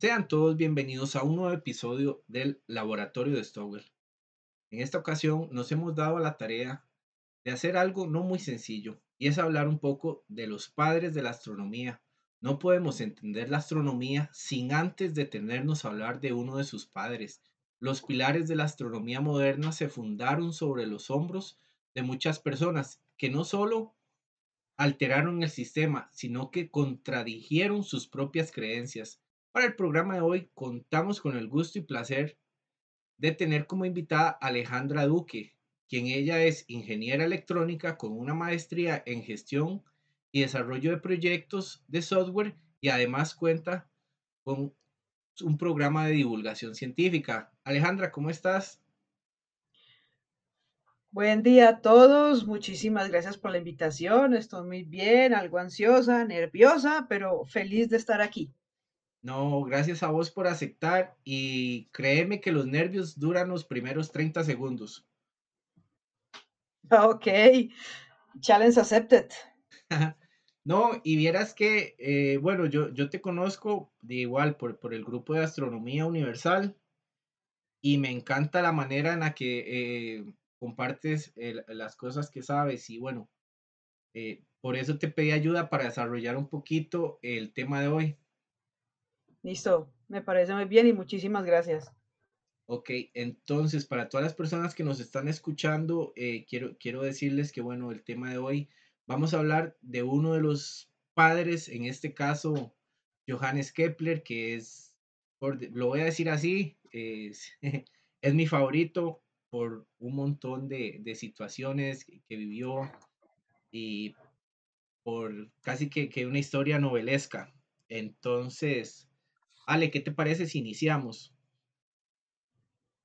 Sean todos bienvenidos a un nuevo episodio del Laboratorio de Stowell. En esta ocasión nos hemos dado la tarea de hacer algo no muy sencillo y es hablar un poco de los padres de la astronomía. No podemos entender la astronomía sin antes detenernos a hablar de uno de sus padres. Los pilares de la astronomía moderna se fundaron sobre los hombros de muchas personas que no solo alteraron el sistema, sino que contradijeron sus propias creencias para el programa de hoy contamos con el gusto y placer de tener como invitada a Alejandra Duque, quien ella es ingeniera electrónica con una maestría en gestión y desarrollo de proyectos de software y además cuenta con un programa de divulgación científica. Alejandra, ¿cómo estás? Buen día a todos, muchísimas gracias por la invitación. Estoy muy bien, algo ansiosa, nerviosa, pero feliz de estar aquí. No, gracias a vos por aceptar y créeme que los nervios duran los primeros 30 segundos. Ok, challenge accepted. No, y vieras que, eh, bueno, yo, yo te conozco de igual por, por el grupo de Astronomía Universal y me encanta la manera en la que eh, compartes las cosas que sabes y bueno, eh, por eso te pedí ayuda para desarrollar un poquito el tema de hoy. Listo, me parece muy bien y muchísimas gracias. Ok, entonces para todas las personas que nos están escuchando, eh, quiero, quiero decirles que bueno, el tema de hoy, vamos a hablar de uno de los padres, en este caso, Johannes Kepler, que es, lo voy a decir así, es, es mi favorito por un montón de, de situaciones que, vivió y por casi que, que una historia novelesca. Entonces, Ale, ¿qué te parece si iniciamos?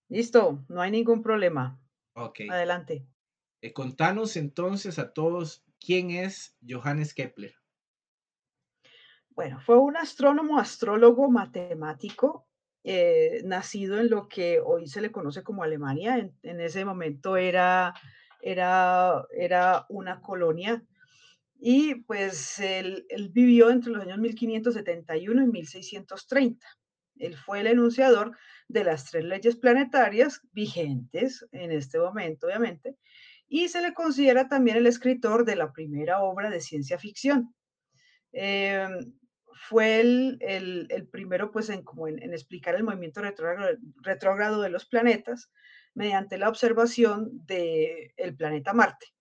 Listo, no hay ningún problema. Ok. Adelante. Eh, contanos entonces a todos quién es Johannes Kepler. Bueno, fue un astrónomo, astrólogo, matemático, eh, nacido en lo que hoy se le conoce como Alemania. En, ese momento era, era, era una colonia y pues él, vivió entre los años 1571 y 1630. Él fue el enunciador de las tres leyes planetarias vigentes en este momento, obviamente, y se le considera también el escritor de la primera obra de ciencia ficción. Em, fue el, primero pues en, como en, explicar el movimiento retrógrado, de los planetas mediante la observación del el planeta Marte.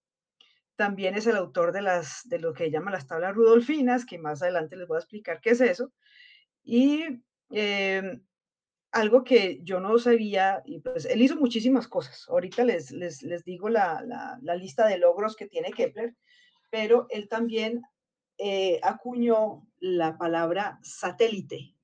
También es el autor de, las, de lo que llama las tablas rudolfinas, que más adelante les voy a explicar qué es eso. Y em, algo que yo no sabía, pues él hizo muchísimas cosas. Ahorita les, les, les digo la, la, lista de logros que tiene Kepler, pero él también eh, acuñó la palabra satélite,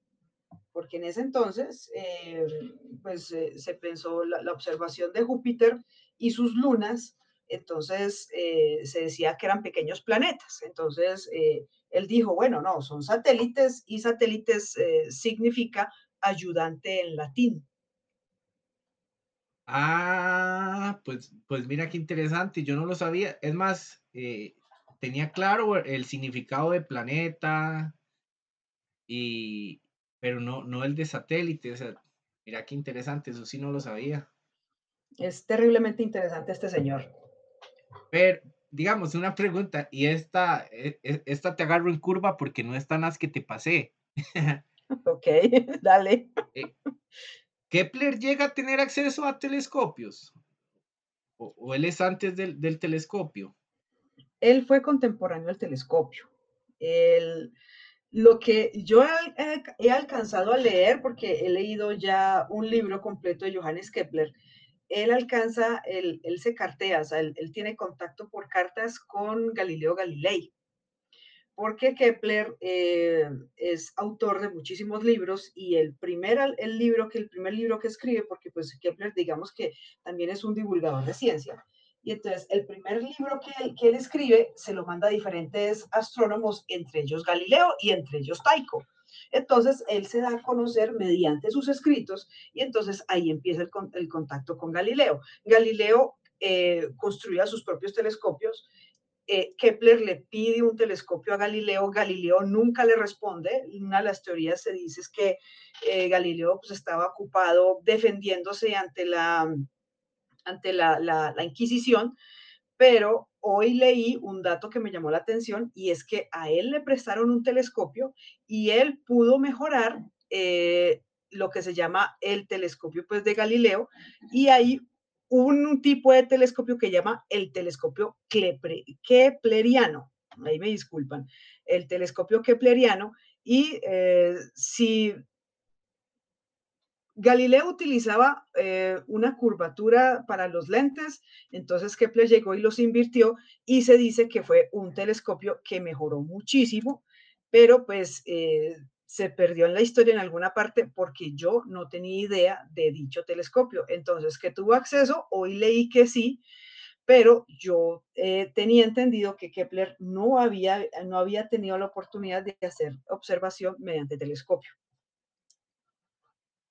porque en ese entonces, em, pues eh, se pensó la, observación de Júpiter y sus lunas entonces eh, se decía que eran pequeños planetas. Entonces eh, él dijo, bueno, no, son satélites y satélites eh, significa ayudante en latín. Ah, pues, pues mira qué interesante, yo no lo sabía. Es más, tenía claro el significado de planeta, y, pero no, no el de satélite. O sea, mira qué interesante, eso sí no lo sabía. Es terriblemente interesante este señor. Pero, digamos, una pregunta, y esta, e, e, esta te agarro en curva porque no es tan as que te pasé. ok, dale. Eh, ¿Kepler llega a tener acceso a telescopios? ¿O, él es antes del, del, telescopio? Él fue contemporáneo al telescopio. El, lo que yo he, he, alcanzado a leer, porque he leído ya un libro completo de Johannes Kepler, él alcanza, él, se cartea, o sea, él, tiene contacto por cartas con Galileo Galilei, porque Kepler eh, es autor de muchísimos libros y el primer el libro que el primer libro que escribe, porque pues Kepler digamos que también es un divulgador de ciencia, y entonces el primer libro que que él escribe se lo manda a diferentes astrónomos, entre ellos Galileo y entre ellos Tycho. Entonces, él se da a conocer mediante sus escritos y entonces ahí empieza el, contacto con Galileo. Galileo eh, construía sus propios telescopios eh, Kepler le pide un telescopio a Galileo, Galileo nunca le responde. Una de las teorías se dice es que eh, Galileo pues, estaba ocupado defendiéndose ante la, ante la, la, Inquisición, pero hoy leí un dato que me llamó la atención y es que a él le prestaron un telescopio y él pudo mejorar eh, lo que se llama el telescopio pues, de Galileo y ahí un tipo de telescopio que llama el telescopio kepleriano. Ahí me disculpan. El telescopio kepleriano. Y eh, si Galileo utilizaba eh, una curvatura para los lentes, entonces Kepler llegó y los invirtió y se dice que fue un telescopio que mejoró muchísimo, pero pues eh, se perdió en la historia en alguna parte porque yo no tenía idea de dicho telescopio. Entonces, que tuvo acceso, hoy leí que sí, pero yo eh, tenía entendido que Kepler no había, no había tenido la oportunidad de hacer observación mediante telescopio.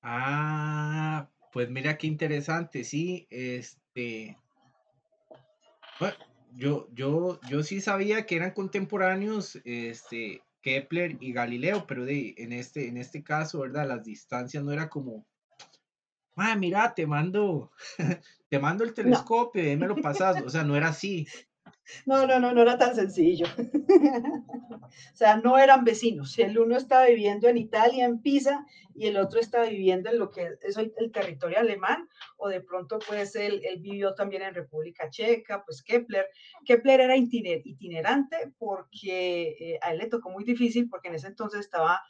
Ah, pues mira qué interesante, sí, este, bueno, yo, yo, yo sí sabía que eran contemporáneos, este, Kepler y Galileo, pero de, en, este, en este caso, ¿verdad? Las distancias no era como, ah, mira, te mando, te mando el telescopio y me lo pasas, o sea, no era así. No, no, no, no era tan sencillo. o sea, no eran vecinos. El uno estaba viviendo en Italia, en Pisa, y el otro estaba viviendo en lo que es hoy el territorio alemán, o de pronto, pues, él, él vivió también en República Checa, pues Kepler. Kepler era itinerante porque eh, a él le tocó muy difícil, porque en ese entonces estaba,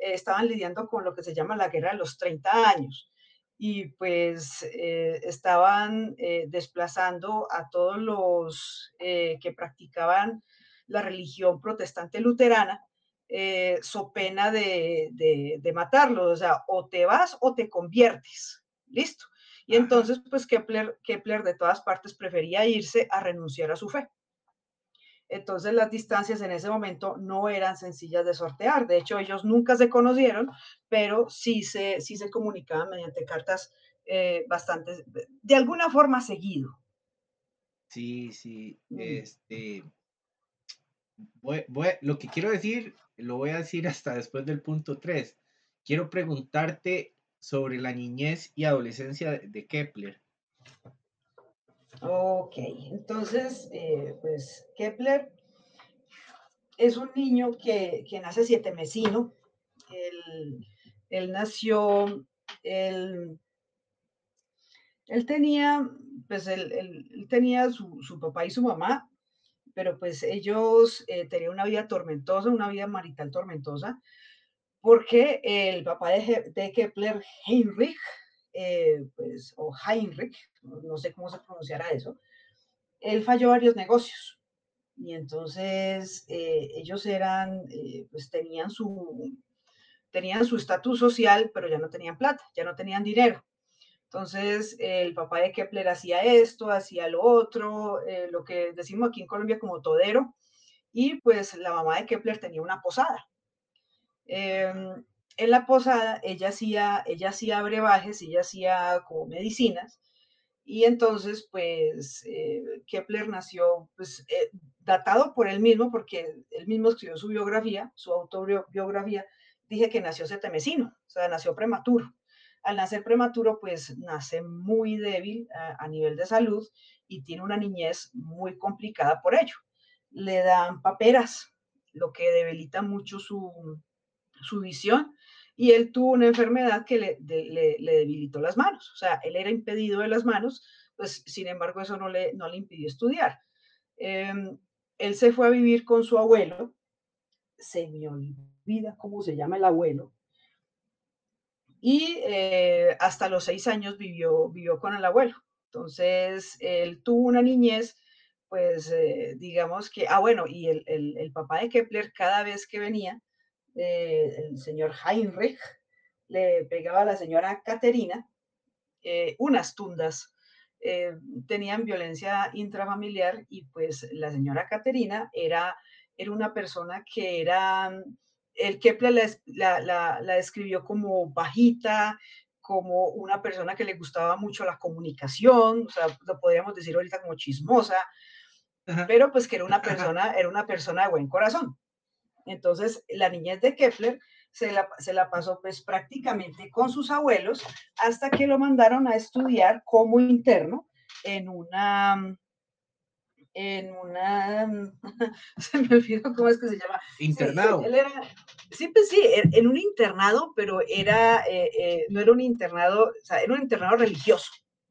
eh, estaban lidiando con lo que se llama la guerra de los 30 años y pues eh, estaban eh, desplazando a todos los eh, que practicaban la religión protestante luterana, so pena de, de, matarlos, o sea, o te vas o te conviertes, listo. Y entonces, pues Kepler, Kepler de todas partes prefería irse a renunciar a su fe. Entonces las distancias en ese momento no eran sencillas de sortear. De hecho, ellos nunca se conocieron, pero sí se, sí se comunicaban mediante cartas eh, bastante, de alguna forma seguido. Sí, sí. Mm. Este, lo que quiero decir, lo voy a decir hasta después del punto 3. Quiero preguntarte sobre la niñez y adolescencia de Kepler. Ok, entonces, eh, pues Kepler es un niño que, nace siete mesino. Él, él nació, él, él, tenía, pues él, tenía su, papá y su mamá, pero pues ellos eh, tenían una vida tormentosa, una vida marital tormentosa, porque el papá de, de Kepler, Heinrich, eh, pues, o Heinrich, no sé cómo se pronunciará eso, él falló varios negocios. Y entonces eh, ellos eran, eh, pues tenían su, tenían su estatus social, pero ya no tenían plata, ya no tenían dinero. Entonces, el papá de Kepler hacía esto, hacía lo otro, lo que decimos aquí en Colombia como todero, y pues la mamá de Kepler tenía una posada. En la posada ella hacía, ella hacía brebajes, ella hacía como medicinas, y entonces pues eh, Kepler nació pues eh, datado por él mismo, porque él mismo escribió su biografía, su autobiografía, dije que nació setemesino, o sea, nació prematuro. Al nacer prematuro, pues nace muy débil a, a nivel de salud y tiene una niñez muy complicada por ello. Le dan paperas, lo que debilita mucho su, su visión y él tuvo una enfermedad que le, debilitó las manos, o sea, él era impedido de las manos, pues sin embargo eso no le, no le impidió estudiar. Em, él se fue a vivir con su abuelo, se me olvida cómo se llama el abuelo, y eh, hasta los seis años vivió, vivió con el abuelo. Entonces, él tuvo una niñez, pues eh, digamos que, ah, bueno, y el, el, papá de Kepler cada vez que venía, el señor Heinrich le pegaba a la señora Caterina eh, unas tundas. Eh, tenían violencia intrafamiliar y pues la señora Caterina era, era una persona que era, el Kepler la, la, la, describió como bajita, como una persona que le gustaba mucho la comunicación, o sea, lo podríamos decir ahorita como chismosa, pero pues que era una persona, era una persona de buen corazón. Entonces, la niñez de Kepler se la, se la, pasó pues prácticamente con sus abuelos hasta que lo mandaron a estudiar como interno en una, en una, se me olvidó cómo es que se llama. Internado. Sí, él era, sí, pues sí, en un internado, pero era, eh, eh, no era un internado, o sea, era un internado religioso,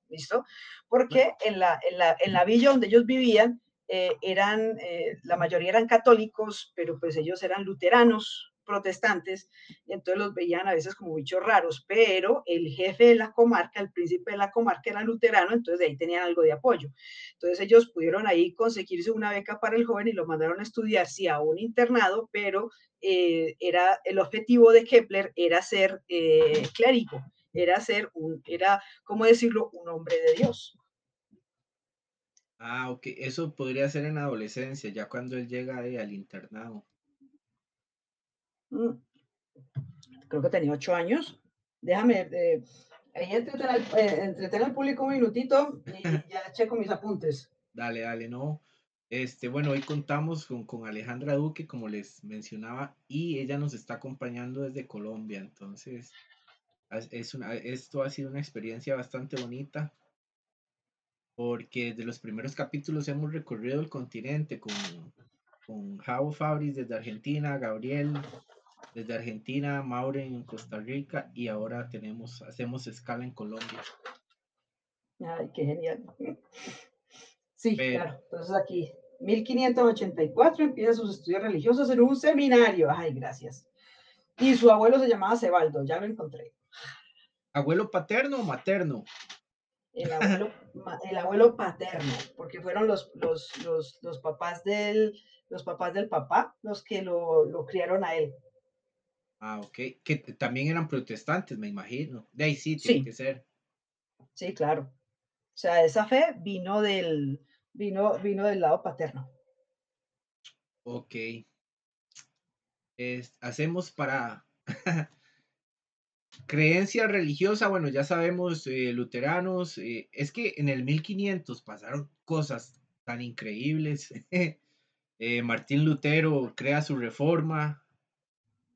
¿listo? Porque en la, en la, en la villa donde ellos vivían, eh, eran, la mayoría eran católicos, pero pues ellos eran luteranos, protestantes, y entonces los veían a veces como bichos raros, pero el jefe de la comarca, el príncipe de la comarca era luterano, entonces de ahí tenían algo de apoyo. Entonces ellos pudieron ahí conseguirse una beca para el joven y lo mandaron a estudiar, sí, a un internado, pero eh, era, el objetivo de Kepler era ser eh, clérigo, era ser un, era, ¿cómo decirlo?, un hombre de Dios. Ah, ok, eso podría ser en adolescencia, ya cuando él llega al internado. Mm. creo que tenía ocho años. Déjame, eh, ahí entretener, eh, al público un minutito y ya checo mis apuntes. Dale, dale, no. Este, bueno, hoy contamos con, con, Alejandra Duque, como les mencionaba, y ella nos está acompañando desde Colombia. Entonces, es una, esto ha sido una experiencia bastante bonita, porque de los primeros capítulos hemos recorrido el continente con, con Javo Fabris desde Argentina, Gabriel desde Argentina, Maure en Costa Rica y ahora tenemos, hacemos escala en Colombia. Ay, qué genial. Sí, claro. Entonces aquí, 1584, empieza sus estudios religiosos en un seminario. Ay, gracias. Y su abuelo se llamaba Cebaldo, ya lo encontré. ¿Abuelo paterno o materno? El abuelo, el abuelo paterno, porque fueron los, los, los, los, papás del, los papás del papá los que lo, lo criaron a él. Ah, ok. Que también eran protestantes, me imagino. De ahí sí, tiene que ser. Sí, claro. O sea, esa fe vino del, vino, vino del lado paterno. Ok. hacemos para creencia religiosa, bueno, ya sabemos, eh, luteranos, eh, es que en el 1500 pasaron cosas tan increíbles. Eh, Martín Lutero crea su reforma,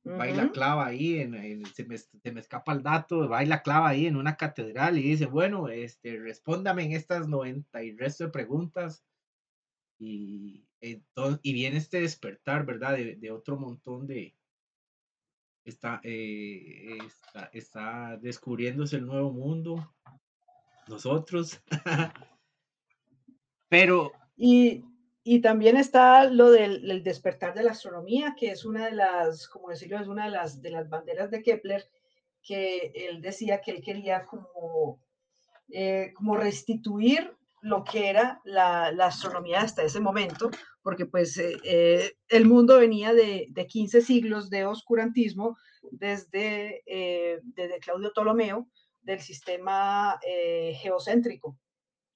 baila clava ahí, en, se, me, escapa el dato, baila clava ahí en una catedral y dice, bueno, este, respóndame en estas 90 y resto de preguntas. Y, entonces, y viene este despertar, ¿verdad? De, otro montón de... Está, eh, está, está descubriéndose el nuevo mundo, nosotros. Pero... Y, y también está lo del, despertar de la astronomía, que es una de las, como decirlo, es una de las, de las banderas de Kepler, que él decía que él quería como, eh, como restituir lo que era la, astronomía hasta ese momento, porque pues eh, eh, el mundo venía de, de, 15 siglos de oscurantismo desde, desde Claudio Ptolomeo, del sistema geocéntrico.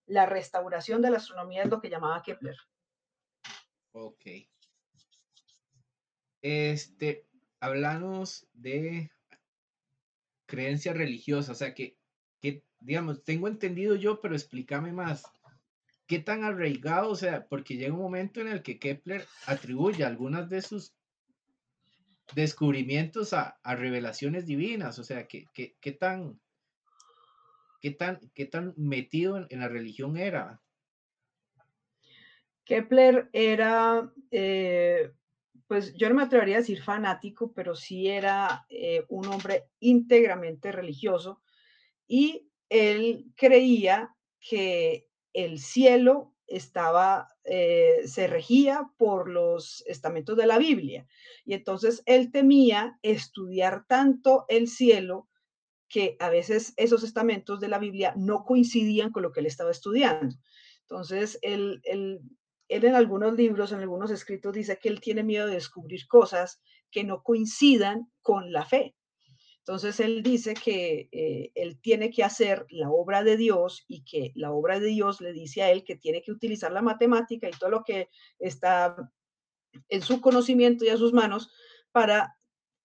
La restauración de la astronomía es lo que llamaba Kepler. Ok. Este, hablamos de creencia religiosa, o sea que, digamos, tengo entendido yo, pero explícame más. ¿Qué tan arraigado? O sea, porque llega un momento en el que Kepler atribuye algunas de sus descubrimientos a, revelaciones divinas, o sea, ¿qué, qué, tan, qué, tan, qué tan metido en la religión era? Kepler era, eh, pues yo no me atrevería a decir fanático, pero sí era eh, un hombre íntegramente religioso y él creía que el cielo estaba, eh, se regía por los estamentos de la Biblia. Y entonces él temía estudiar tanto el cielo que a veces esos estamentos de la Biblia no coincidían con lo que él estaba estudiando. Entonces, él, él él en algunos libros, en algunos escritos, dice que él tiene miedo de descubrir cosas que no coincidan con la fe. Entonces él dice que eh, él tiene que hacer la obra de Dios y que la obra de Dios le dice a él que tiene que utilizar la matemática y todo lo que está en su conocimiento y a sus manos para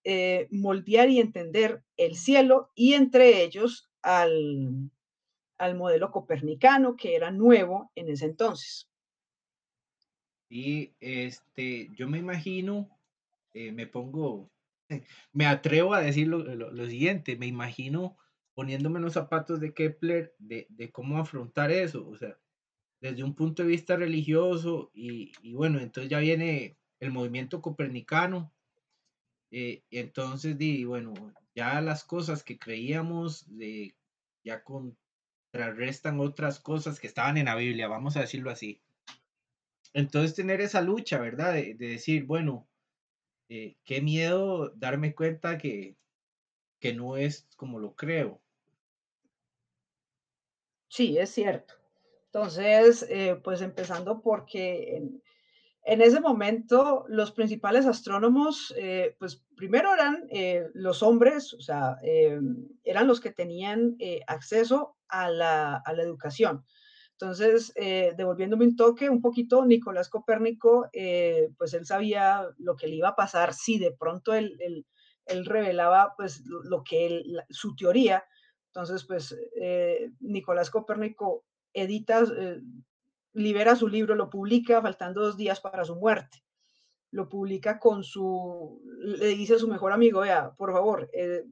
eh, moldear y entender el cielo y entre ellos al, al modelo copernicano que era nuevo en ese entonces. Y este, yo me imagino, eh, me pongo, me atrevo a decir lo, siguiente, me imagino poniéndome los zapatos de Kepler de, de, cómo afrontar eso, o sea, desde un punto de vista religioso y, y bueno, entonces ya viene el movimiento copernicano, eh, y entonces, di, bueno, ya las cosas que creíamos de, ya contrarrestan otras cosas que estaban en la Biblia, vamos a decirlo así. Entonces tener esa lucha, ¿verdad? De, decir, bueno, eh, qué miedo darme cuenta que, que no es como lo creo. Sí, es cierto. Entonces, eh, pues empezando porque en, ese momento, los principales astrónomos, eh, pues primero eran los hombres, o sea, eh, eran los que tenían acceso a la, a la, educación. Entonces, devolviéndome un toque un poquito, Nicolás Copérnico, pues él sabía lo que le iba a pasar si de pronto él, revelaba pues lo, que su teoría. Entonces, pues Nicolás Copérnico edita libera su libro, lo publica faltando dos días para su muerte. Lo publica con su, le dice a su mejor amigo, vea, por favor, eh,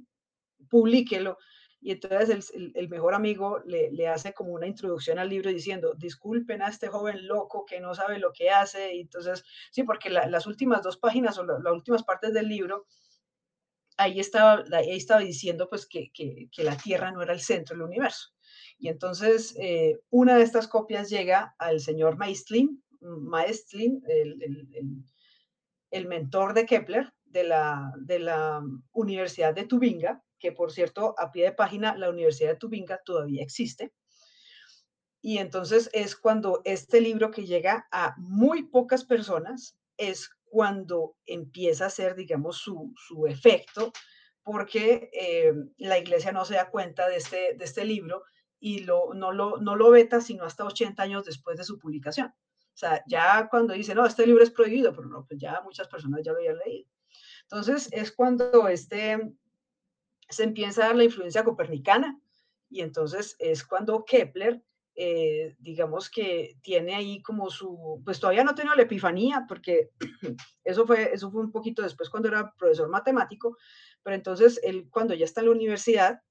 publíquelo. Y entonces el, mejor amigo le, hace como una introducción al libro diciendo, disculpen a este joven loco que no sabe lo que hace. Y entonces, sí, porque las últimas dos páginas o las últimas partes del libro, ahí estaba, ahí estaba diciendo pues que, que, que la Tierra no era el centro del universo. Y entonces eh, una de estas copias llega al señor Maestlin, Maestlin el, mentor de Kepler de la, de la Universidad de Tubinga, que por cierto, a pie de página, la Universidad de Tubinga todavía existe. Y entonces es cuando este libro que llega a muy pocas personas, es cuando empieza a hacer, digamos, su, efecto, porque eh, la iglesia no se da cuenta de este, de este libro y lo, no, lo, no lo veta sino hasta 80 años después de su publicación. O sea, ya cuando dice, no, este libro es prohibido, pero no, pues ya muchas personas ya lo habían leído. Entonces es cuando este, se empieza a dar la influencia copernicana y entonces es cuando Kepler, eh, digamos que tiene ahí como su, pues todavía no tenía la epifanía, porque eso fue, eso fue un poquito después cuando era profesor matemático, pero entonces él cuando ya está en la universidad,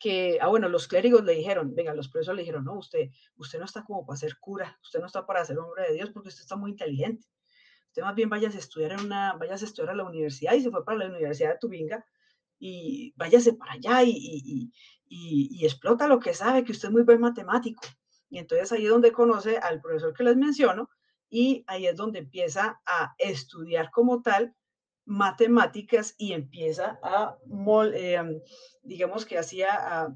que, ah, bueno, los clérigos le dijeron, venga, los profesores le dijeron, no, usted, usted no está como para ser cura, usted no está para ser hombre de Dios porque usted está muy inteligente. Usted más bien vaya a estudiar en una, vayas a estudiar a la universidad y se fue para la Universidad de Tubinga y váyase para allá y, explota lo que sabe, que usted es muy buen matemático. Y entonces ahí es donde conoce al profesor que les menciono y ahí es donde empieza a estudiar como tal matemáticas y empieza a, eh, digamos que hacía a,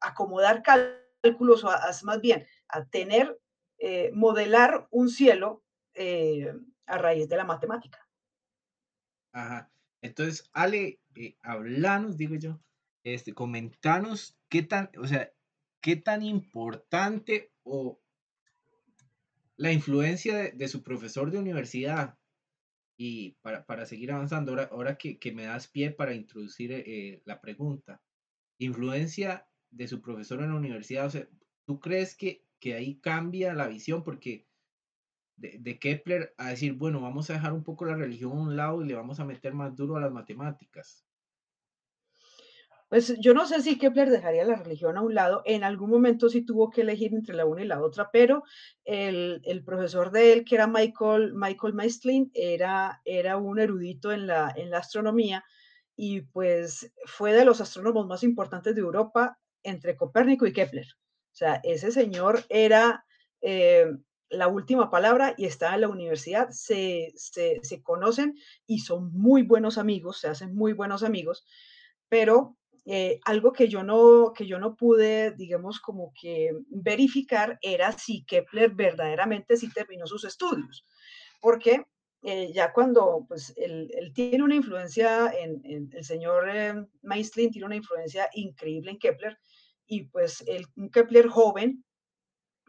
acomodar cálculos, o más bien a tener, eh, modelar un cielo eh, a raíz de la matemática. Ajá. Entonces, Ale, hablanos, digo yo, este, comentanos qué tan, o sea, qué tan importante o la influencia de su profesor de universidad y para, para seguir avanzando, ahora, ahora que, que, me das pie para introducir eh, la pregunta, influencia de su profesor en la universidad, o sea, ¿tú crees que, que ahí cambia la visión? Porque de, de, Kepler a decir, bueno, vamos a dejar un poco la religión a un lado y le vamos a meter más duro a las matemáticas. Pues yo no sé si Kepler dejaría la religión a un lado, en algún momento sí tuvo que elegir entre la una y la otra, pero el, profesor de él, que era Michael, Michael Maestlin, era, era un erudito en la, en la astronomía y pues fue de los astrónomos más importantes de Europa entre Copérnico y Kepler. O sea, ese señor era eh, la última palabra y está en la universidad, se, se, conocen y son muy buenos amigos, se hacen muy buenos amigos, pero eh, algo que yo, no, que yo no pude, digamos, como que verificar era si Kepler verdaderamente sí terminó sus estudios, porque eh, ya cuando pues, él, tiene una influencia en, el señor eh, tiene una influencia increíble en Kepler, y pues el, un Kepler joven,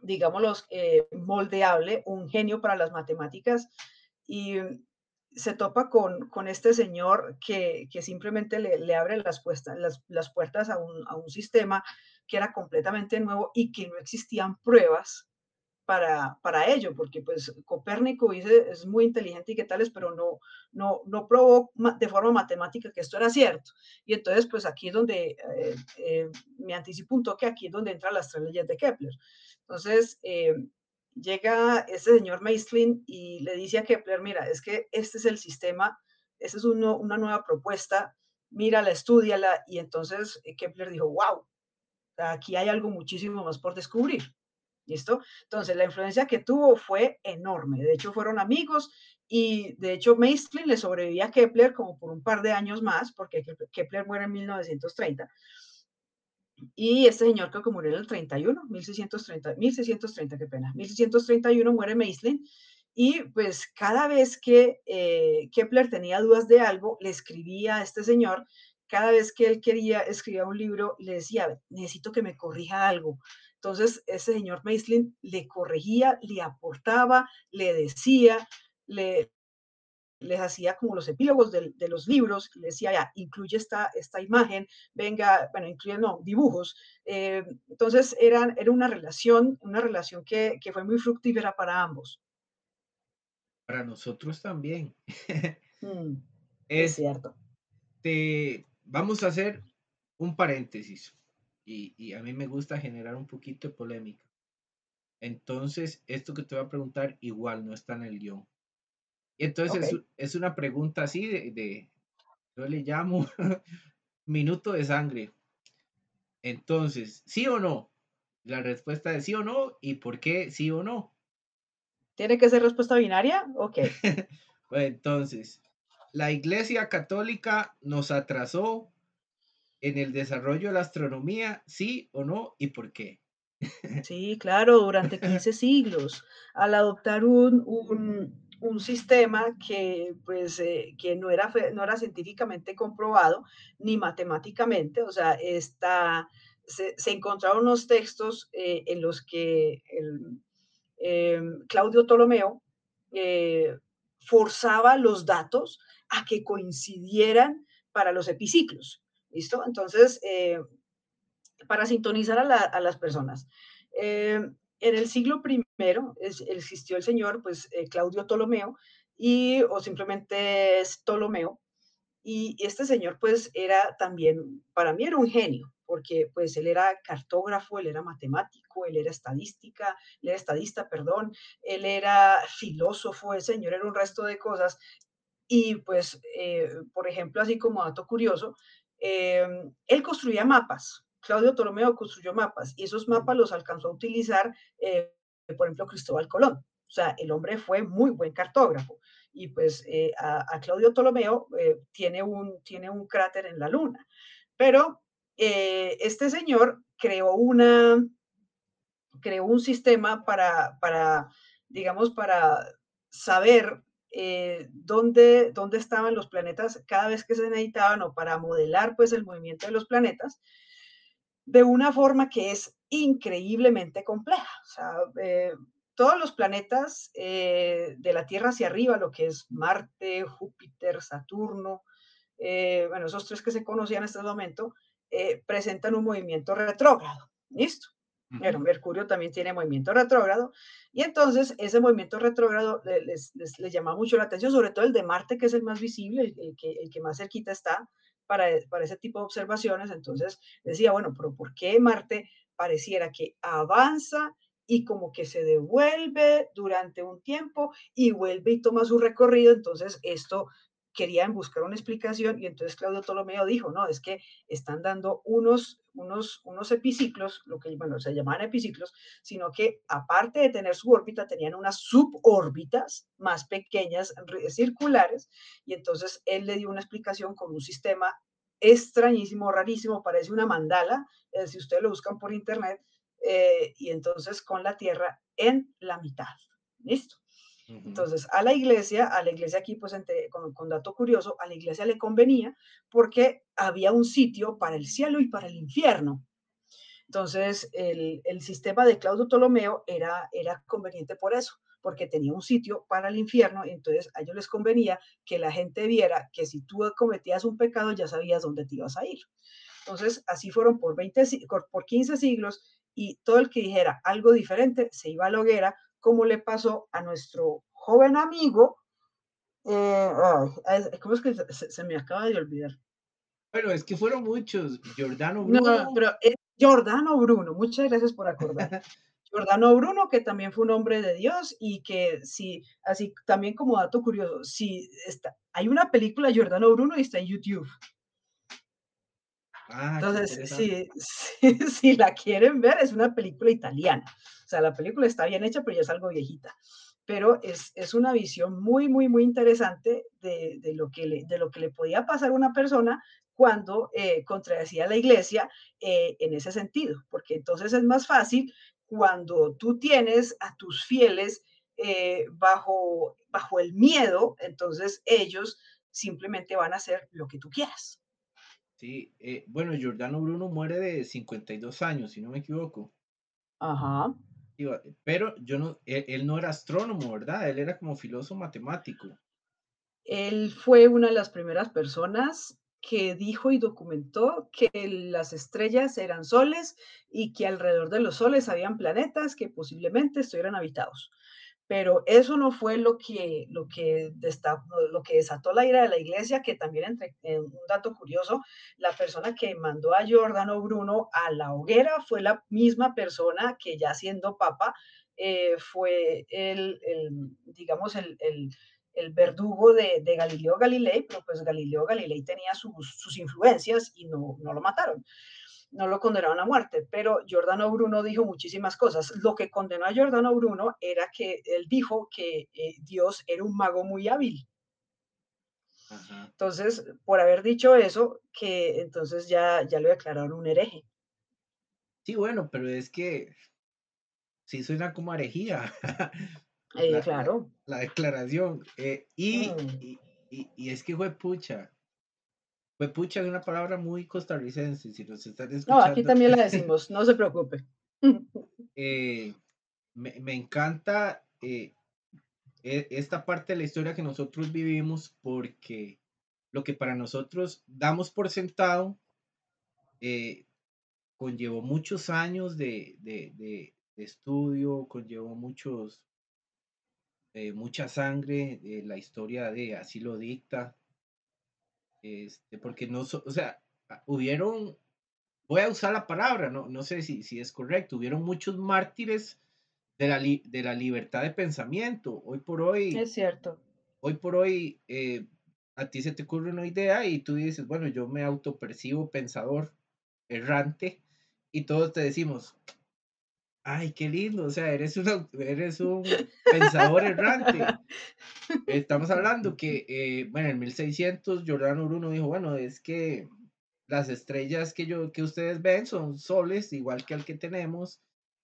digámoslo, eh, moldeable, un genio para las matemáticas, y se topa con, con este señor que, que simplemente le, le, abre las, puestas, las, las puertas a un, a un, sistema que era completamente nuevo y que no existían pruebas para, para ello, porque pues Copérnico dice, es muy inteligente y qué tales, pero no, no, no probó de forma matemática que esto era cierto. Y entonces pues aquí es donde eh, eh, me anticipo un toque, aquí es donde entran las tres leyes de Kepler. Entonces eh, llega este señor Meislin y le dice a Kepler, mira, es que este es el sistema, esta es una nueva propuesta, mírala, estudiala, y entonces Kepler dijo, wow, aquí hay algo muchísimo más por descubrir. ¿Listo? Entonces, la influencia que tuvo fue enorme. De hecho, fueron amigos y de hecho, Maestlin le sobrevivía a Kepler como por un par de años más, porque Kepler muere en 1930. Y este señor creo que murió en el 31, 1630, 1630, qué pena, 1631 muere Maestlin. Y pues cada vez que eh, Kepler tenía dudas de algo, le escribía a este señor cada vez que él quería escribir un libro, le decía, necesito que me corrija algo. Entonces, ese señor Maislin le corregía, le aportaba, le decía, le, les hacía como los epílogos de, los libros, le decía, ya, incluye esta, esta imagen, venga, bueno, incluye, no, dibujos. Eh, entonces, era, era una relación, una relación que, que, fue muy fructífera para ambos. Para nosotros también. Mm, es, es, cierto. Te, vamos a hacer un paréntesis y, a mí me gusta generar un poquito de polémica. Entonces, esto que te voy a preguntar igual no está en el guion. Y entonces es, una pregunta así de, yo le llamo minuto de sangre. Entonces, ¿sí o no? La respuesta es sí o no y por qué sí o no. ¿Tiene que ser respuesta binaria? Ok. entonces, la Iglesia Católica nos atrasó en el desarrollo de la astronomía, sí o no, y por qué. Sí, claro, durante 15 siglos, al adoptar un, un, sistema que, pues, eh, que no, era, no era científicamente comprobado ni matemáticamente, o sea, esta, se, encontraron unos textos eh, en los que em, Claudio Ptolomeo eh, forzaba los datos a que coincidieran para los epiciclos. ¿Listo? Entonces, para sintonizar a, las personas. Eh, en el siglo I existió el señor, pues, eh, Claudio Ptolomeo, y, o simplemente es Ptolomeo, y este señor, pues, era también, para mí era un genio, porque pues él era cartógrafo, él era matemático, él era estadística, él estadista, perdón, él era filósofo, el señor era un resto de cosas. Y pues, por ejemplo, así como dato curioso, Em, él construía mapas, Claudio Ptolomeo construyó mapas y esos mapas los alcanzó a utilizar, eh, por ejemplo, Cristóbal Colón. O sea, el hombre fue muy buen cartógrafo y pues eh, a, Claudio Ptolomeo eh, tiene, un, tiene un cráter en la luna. Pero este señor creó una, creó un sistema para, para, digamos, para saber eh, dónde, dónde, estaban los planetas cada vez que se necesitaban o para modelar pues el movimiento de los planetas de una forma que es increíblemente compleja. O sea, eh, todos los planetas eh, de la Tierra hacia arriba, lo que es Marte, Júpiter, Saturno, bueno, esos tres que se conocían en este momento, presentan un movimiento retrógrado. ¿Listo? Pero Mercurio también tiene movimiento retrógrado y entonces ese movimiento retrógrado les, les, llama mucho la atención, sobre todo el de Marte, que es el más visible, el, que, el que más cerquita está para, para ese tipo de observaciones. Entonces decía, bueno, pero ¿por qué Marte pareciera que avanza y como que se devuelve durante un tiempo y vuelve y toma su recorrido? Entonces esto querían buscar una explicación y entonces Claudio Ptolomeo dijo, no, es que están dando unos, unos, unos epiciclos, lo que bueno, se llamaban epiciclos, sino que aparte de tener su órbita, tenían unas subórbitas más pequeñas, circulares, y entonces él le dio una explicación con un sistema extrañísimo, rarísimo, parece una mandala, eh, si ustedes lo buscan por internet, eh, y entonces con la Tierra en la mitad. ¿Listo? Entonces, a la iglesia, a la iglesia aquí, pues con, dato curioso, a la iglesia le convenía porque había un sitio para el cielo y para el infierno. Entonces, el, sistema de Claudio Ptolomeo era, era conveniente por eso, porque tenía un sitio para el infierno entonces a ellos les convenía que la gente viera que si tú cometías un pecado ya sabías dónde te ibas a ir. Entonces, así fueron por, 20, por 15 siglos y todo el que dijera algo diferente se iba a la hoguera, como le pasó a nuestro joven amigo. Eh, ¿Cómo es que se, me acaba de olvidar? Bueno, es que fueron muchos. Giordano Bruno. No, pero es Giordano Bruno. Muchas gracias por acordar. Giordano Bruno, que también fue un hombre de Dios y que sí, así también como dato curioso, si está, hay una película de Giordano Bruno y está en YouTube. Ah, Entonces, si, si, la quieren ver, es una película italiana. O sea, la película está bien hecha, pero ya es algo viejita. Pero es, es una visión muy, muy, muy interesante de, de, lo que le, de lo que le podía pasar a una persona cuando eh, contradecía a la iglesia eh, en ese sentido, porque entonces es más fácil cuando tú tienes a tus fieles eh, bajo, bajo el miedo, entonces ellos simplemente van a hacer lo que tú quieras. Sí, eh, bueno, Giordano Bruno muere de 52 años, si no me equivoco. Ajá. Pero yo no, él, no era astrónomo, ¿verdad? Él era como filósofo matemático. Él fue una de las primeras personas que dijo y documentó que las estrellas eran soles y que alrededor de los soles habían planetas que posiblemente estuvieran habitados. Pero eso no fue lo que, lo que, lo que desató la ira de la iglesia, que también, entre, un dato curioso, la persona que mandó a Giordano Bruno a la hoguera fue la misma persona que ya siendo papa eh, fue el, digamos, el el verdugo de, Galileo Galilei, pero pues Galileo Galilei tenía sus, influencias y no, no lo mataron no lo condenaron a muerte, pero Giordano Bruno dijo muchísimas cosas. Lo que condenó a Giordano Bruno era que él dijo que eh, Dios era un mago muy hábil. Entonces, por haber dicho eso, que entonces ya, ya lo declararon un hereje. Sí, bueno, pero es que sí suena como herejía. Eh, claro. La, declaración. Eh, mm. y, y, es que fue pucha. Fue pucha es una palabra muy costarricense, si nos están escuchando. No, aquí también la decimos, no se preocupe. Eh, me, me, encanta e, esta parte de la historia que nosotros vivimos porque lo que para nosotros damos por sentado conllevó muchos años de, de, de, de estudio, conllevó muchos, eh, mucha sangre, eh, la historia de así lo dicta, este, porque no, o sea, ah, hubieron, voy a usar la palabra, no, no sé si, si es correcto, hubieron muchos mártires de la, de la libertad de pensamiento. Hoy por hoy. Es cierto. Hoy por hoy, eh, a ti se te ocurre una idea y tú dices, bueno, yo me autopercibo pensador errante y todos te decimos, Ay, qué lindo, o sea, eres, eres un pensador errante. Estamos hablando que, eh, bueno, en 1600 Giordano Bruno dijo, bueno, es que las estrellas que, yo, que ustedes ven son soles, igual que el que tenemos,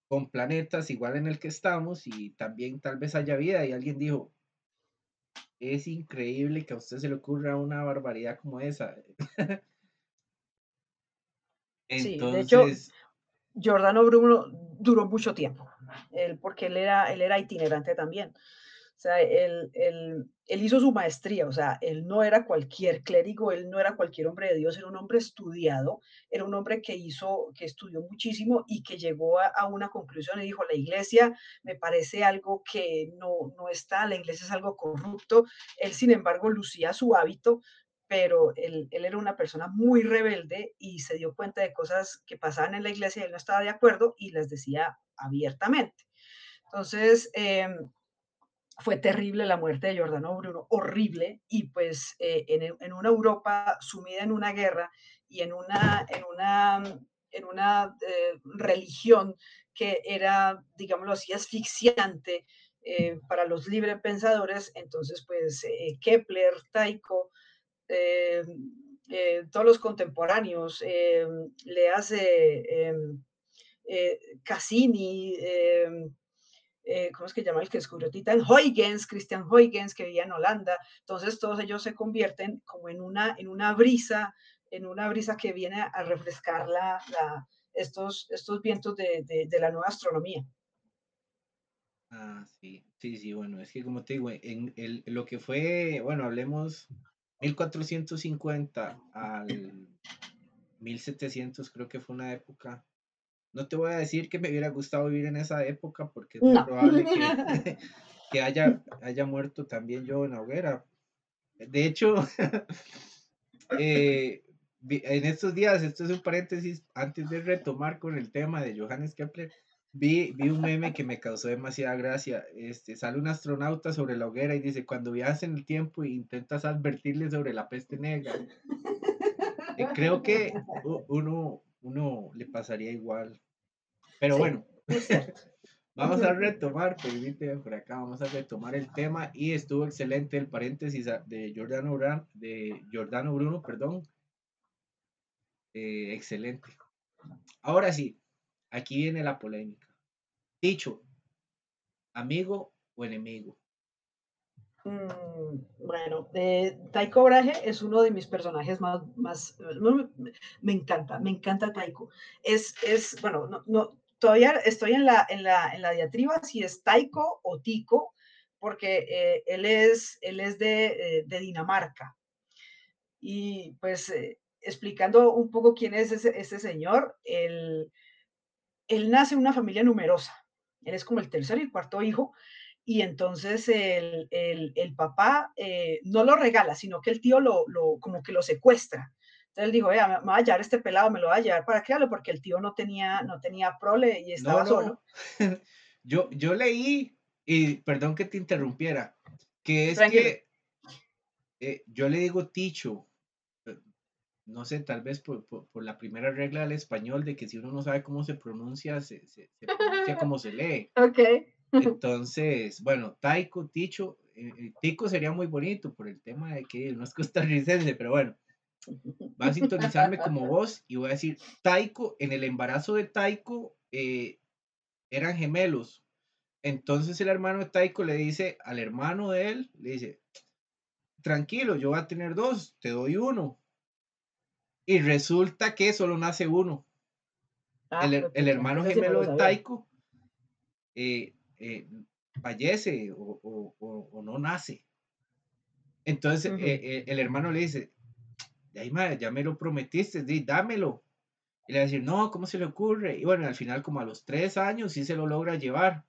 con planetas igual en el que estamos, y también tal vez haya vida. Y alguien dijo, es increíble que a usted se le ocurra una barbaridad como esa. Entonces... Giordano Bruno duró mucho tiempo, él, porque él era, él era itinerante también. O sea, él, él, él, hizo su maestría, o sea, él no era cualquier clérigo, él no era cualquier hombre de Dios, era un hombre estudiado, era un hombre que hizo, que estudió muchísimo y que llegó a, a una conclusión y dijo, la iglesia me parece algo que no, no está, la iglesia es algo corrupto. Él, sin embargo, lucía su hábito, pero él, era una persona muy rebelde y se dio cuenta de cosas que pasaban en la iglesia y él no estaba de acuerdo y las decía abiertamente. Entonces, em, fue terrible la muerte de Giordano Bruno, horrible, y pues eh, en, una Europa sumida en una guerra y en una, en una, en una eh, religión que era, digámoslo así, asfixiante eh, para los librepensadores, entonces pues Kepler, Taiko, eh, eh, todos los contemporáneos, eh, le hace Cassini, ¿cómo es que llama el que descubrió Titan? Huygens, Christian Huygens, que vivía en Holanda. Entonces todos ellos se convierten como en una, en una brisa, en una brisa que viene a refrescar estos, estos vientos de, de, la nueva astronomía. Ah, sí, sí, sí, bueno, es que como te digo, en el, lo que fue, bueno, hablemos 1450 al 1700 creo que fue una época. No te voy a decir que me hubiera gustado vivir en esa época porque es muy probable que, que haya, haya muerto también yo en la hoguera. De hecho, eh, en estos días, esto es un paréntesis, antes de retomar con el tema de Johannes Kepler, vi, vi un meme que me causó demasiada gracia. Este, sale un astronauta sobre la hoguera y dice, cuando viajas en el tiempo e intentas advertirle sobre la peste negra. Eh, creo que uno, uno le pasaría igual. Pero bueno, vamos a retomar, permíteme por acá, vamos a retomar el tema y estuvo excelente el paréntesis de Giordano, de Giordano Bruno, perdón. Eh, excelente. Ahora sí, aquí viene la polémica. Dicho, amigo o enemigo. Mm, bueno, eh, Taiko Brahe es uno de mis personajes más, más me, encanta, me encanta Taiko. Es, es bueno, no, no, todavía estoy en la, en la, en la diatriba si es Taiko o Tico, porque eh, él, es, él es de, eh, de Dinamarca. Y pues eh, explicando un poco quién es ese, ese señor, él, él nace en una familia numerosa. Él es como el tercer y cuarto hijo, y entonces el, papá eh, no lo regala, sino que el tío lo, como que lo secuestra. Entonces él dijo, me, va a llevar este pelado, me lo va a llevar para criarlo, porque el tío no tenía, no tenía prole y estaba solo. yo, yo leí, y perdón que te interrumpiera, que es que eh, yo le digo ticho, no sé, tal vez por, la primera regla del español de que si uno no sabe cómo se pronuncia, se, se pronuncia como se lee. Ok. Entonces, bueno, Taiko, Ticho, eh, eh, Tico sería muy bonito por el tema de que no es costarricense, pero bueno, va a sintonizarme como vos y voy a decir, Taiko, en el embarazo de Taiko eh, eran gemelos. Entonces el hermano de Taiko le dice al hermano de él, le dice, tranquilo, yo voy a tener dos, te doy uno. Y resulta que solo nace uno. Ah, el, hermano gemelo de Taiko eh, eh, fallece o, no nace. Entonces eh, eh, el hermano le dice, ya me lo prometiste, dámelo. Y le va a decir, no, ¿cómo se le ocurre? Y bueno, al final como a los tres años sí se lo logra llevar.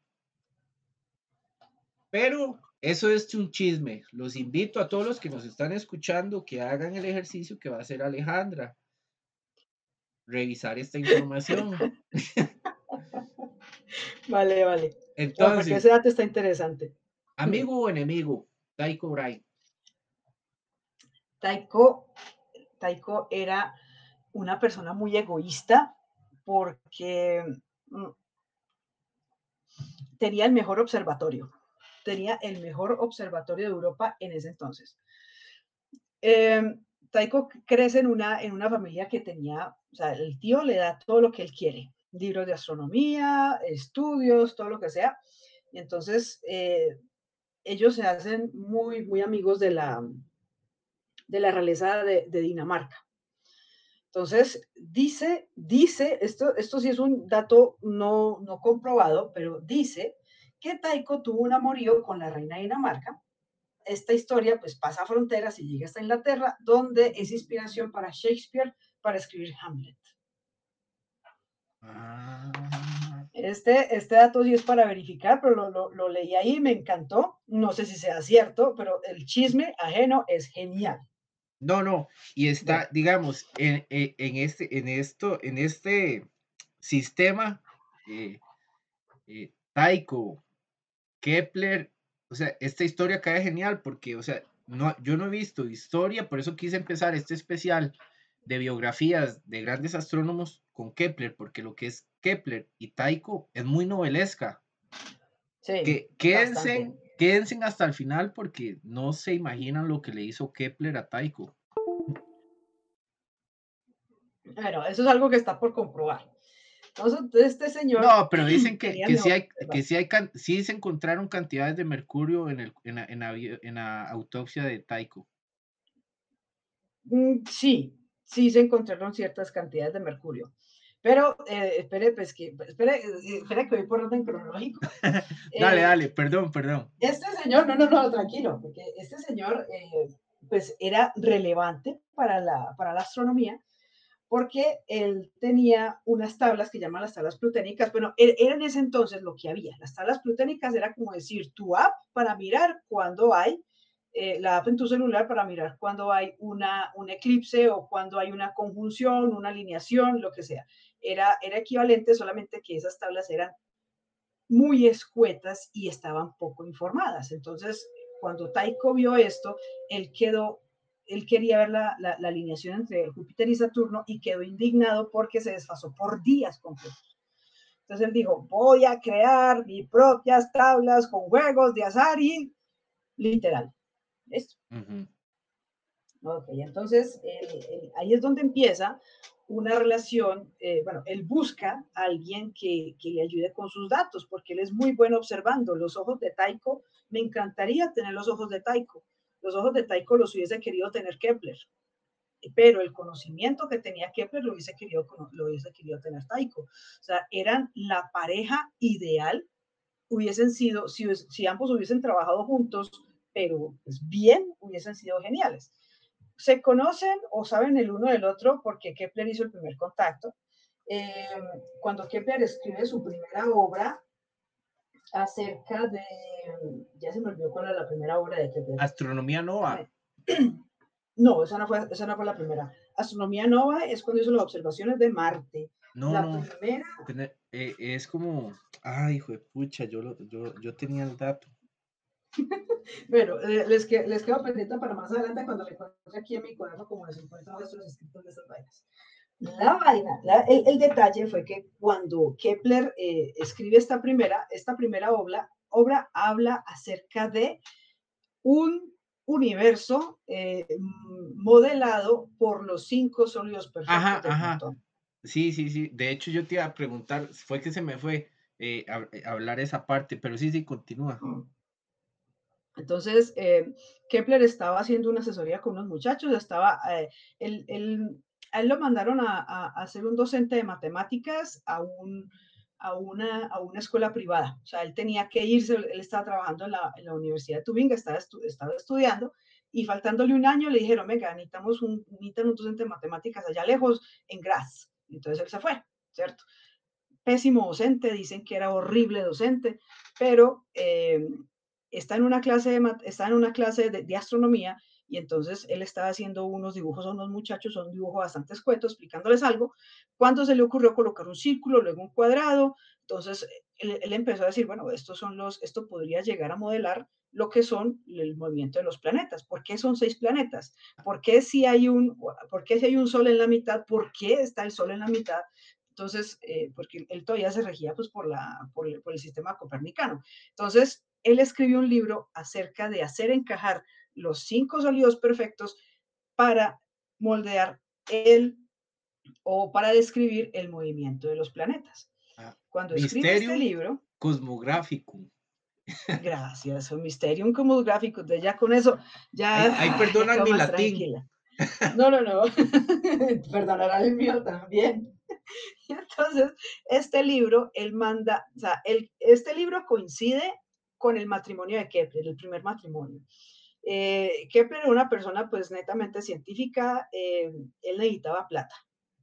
Pero eso es un chisme. Los invito a todos los que nos están escuchando que hagan el ejercicio que va a hacer Alejandra. Revisar esta información. vale, vale. Entonces, ese dato está interesante. ¿Amigo o enemigo? Taiko Bray. Taiko, Taiko era una persona muy egoísta porque mm, tenía el mejor observatorio. Tenía el mejor observatorio de Europa en ese entonces. Em, Taiko crece en una, en una familia que tenía, o sea, el tío le da todo lo que él quiere libros de astronomía, estudios, todo lo que sea. Y entonces eh, ellos se hacen muy, muy amigos de la, de la realeza de, Dinamarca. Entonces, dice, dice, esto, esto sí es un dato no, no comprobado, pero dice que Taiko tuvo un amorío con la reina de Dinamarca. Esta historia pues pasa fronteras y llega hasta Inglaterra, donde es inspiración para Shakespeare para escribir Hamlet. Ah. Este, este dato sí es para verificar, pero lo, leí ahí, me encantó. No sé si sea cierto, pero el chisme ajeno es genial. No, no, y está, digamos, en, este, en esto, en este sistema, eh, eh, Taiko, Kepler, o sea, esta historia cae genial porque, o sea, no, yo no he visto historia, por eso quise empezar este especial de biografías de grandes astrónomos con Kepler, porque lo que es Kepler y Taiko es muy novelesca. Sí, que, quédense, quédense hasta el final porque no se imaginan lo que le hizo Kepler a Taiko. Bueno, eso es algo que está por comprobar. Entonces, este señor. No, pero dicen que, que, sí, hay, que sí, hay, sí se encontraron cantidades de mercurio en, el, en, la, en, la, autopsia de Taiko. Mm, sí, sí se encontraron ciertas cantidades de mercurio. Pero, eh, espere, pues que, espere, eh, espere que voy por orden cronológico. dale, eh, dale, perdón, perdón. Este señor, no, no, no, tranquilo, porque este señor, pues era relevante para la, para la astronomía, porque él tenía unas tablas que llaman las tablas pluténicas. Bueno, e, era en ese entonces lo que había. Las tablas pluténicas era como decir tu app para mirar cuando hay, eh, la app en tu celular para mirar cuando hay una, un eclipse o cuando hay una conjunción, una alineación, lo que sea. Era, era equivalente, solamente que esas tablas eran muy escuetas y estaban poco informadas. Entonces, cuando Taiko vio esto, él quedó él quería ver la, alineación entre Júpiter y Saturno y quedó indignado porque se desfasó por días completos. Entonces él dijo, voy a crear mis propias tablas con juegos de azar y literal. ¿Listo? Ok, entonces ahí es donde empieza una relación, eh, bueno, él busca a alguien que, que, le ayude con sus datos, porque él es muy bueno observando los ojos de Taiko. Me encantaría tener los ojos de Taiko. Los ojos de Taiko los hubiese querido tener Kepler, pero el conocimiento que tenía Kepler lo hubiese querido, lo hubiese querido tener Taiko. O sea, eran la pareja ideal, hubiesen sido, si, si ambos hubiesen trabajado juntos, pero pues bien, hubiesen sido geniales. Se conocen o saben el uno del otro porque Kepler hizo el primer contacto. Eh, cuando Kepler escribe su primera obra, acerca de, ya se me olvidó cuál era la primera obra de Kepler. Astronomía Nova. No, esa no, fue, esa no fue la primera. Astronomía Nova es cuando hizo las observaciones de Marte. No, la primera... Eh, es como, ay, hijo de pucha, yo, yo, yo tenía el dato. bueno, eh, les, que, les quedo pendiente para más adelante cuando le encuentre aquí en mi cuaderno como les encuentro nuestros escritos de esas vainas. La vaina, el, detalle fue que cuando Kepler eh, escribe esta primera, esta primera obra, obra habla acerca de un universo eh, modelado por los cinco sólidos perfectos. Ajá, ajá. Sí, sí, sí. De hecho, yo te iba a preguntar, fue que se me fue eh, a, hablar esa parte, pero sí, sí, continúa. Mm. Entonces, Kepler estaba haciendo una asesoría con unos muchachos, estaba, el, el, a él lo mandaron a, ser un docente de matemáticas a, un, a, una, a una escuela privada. O sea, él tenía que irse, él estaba trabajando en la, Universidad de Tubinga, estaba, estaba estudiando, y faltándole un año le dijeron, venga, necesitamos un, un docente de matemáticas allá lejos, en Graz. Entonces él se fue, ¿cierto? Pésimo docente, dicen que era horrible docente, pero eh, está en una clase, de, está en una clase de astronomía y entonces él estaba haciendo unos dibujos a unos muchachos, un dibujo bastante escueto, explicándoles algo, cuando se le ocurrió colocar un círculo, luego un cuadrado, entonces él, empezó a decir, bueno, estos son los, esto podría llegar a modelar lo que son el movimiento de los planetas. ¿Por qué son seis planetas? ¿Por qué si hay un, por qué si hay un sol en la mitad? ¿Por qué está el sol en la mitad? Entonces, eh, porque él todavía se regía pues, por, la, por el sistema copernicano. Entonces, él escribió un libro acerca de hacer encajar los cinco sólidos perfectos para moldear el o para describir el movimiento de los planetas. Ah, Cuando escribe este libro. Cosmográfico. Gracias, un Mysterium Cosmográfico. De ya con eso, ya. Ahí perdonan mi latín. No, no, no. Perdonará el mío también. Entonces, este libro, él manda, o sea, el, este libro coincide con el matrimonio de Kepler, el primer matrimonio. Eh, Kepler era una persona pues netamente científica, eh, él necesitaba plata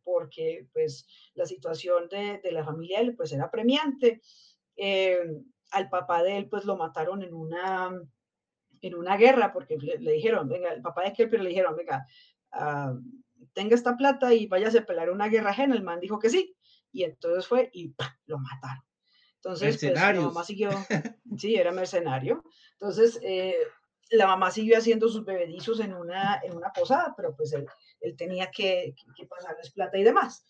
porque pues la situación de, de la familia él pues era premiante. Eh, al papá de él pues lo mataron en una, en una guerra porque le, dijeron, venga, el papá de Kepler le dijeron, venga, uh, tenga esta plata y váyase a pelear una guerra ajena. El man dijo que sí y entonces fue y lo mataron. Entonces, pues, la mamá siguió, sí, era mercenario. Entonces, eh, la mamá siguió haciendo sus bebedizos en una, en una posada, pero pues él, él tenía que, que, pasarles plata y demás.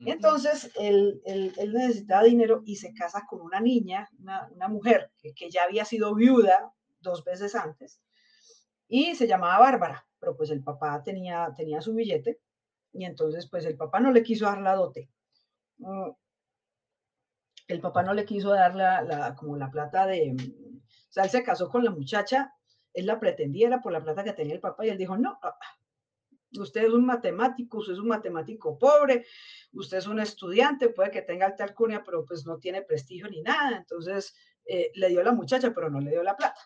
Entonces, él, él, él, necesitaba dinero y se casa con una niña, una, una mujer que, que, ya había sido viuda dos veces antes, y se llamaba Bárbara, pero pues el papá tenía, tenía su billete, y entonces pues el papá no le quiso dar la dote. Mm, el papá no le quiso dar la, la, como la plata de... O sea, él se casó con la muchacha él la pretendiera por la plata que tenía el papá y él dijo, no, usted es un matemático, usted es un matemático pobre, usted es un estudiante, puede que tenga alta alcurnia, pero pues no tiene prestigio ni nada. Entonces eh, le dio la muchacha, pero no le dio la plata.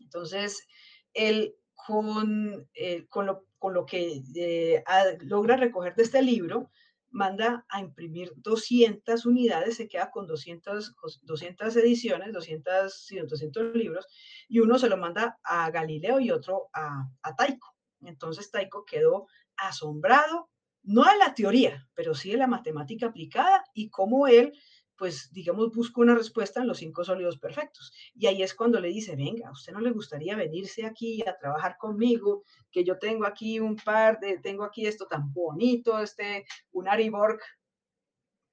Entonces, él, con, eh, con, lo, con, lo, que eh, logra recoger de este libro, manda a imprimir 200 unidades, se queda con 200, 200 ediciones, 200, 200 libros, y uno se lo manda a Galileo y otro a, a Taiko. Entonces Taiko quedó asombrado, no de la teoría, pero sí de la matemática aplicada y cómo él pues digamos, busco una respuesta en los cinco sólidos perfectos. Y ahí es cuando le dice, venga, ¿a usted no le gustaría venirse aquí a trabajar conmigo? Que yo tengo aquí un par de, tengo aquí esto tan bonito, este, un Ariborg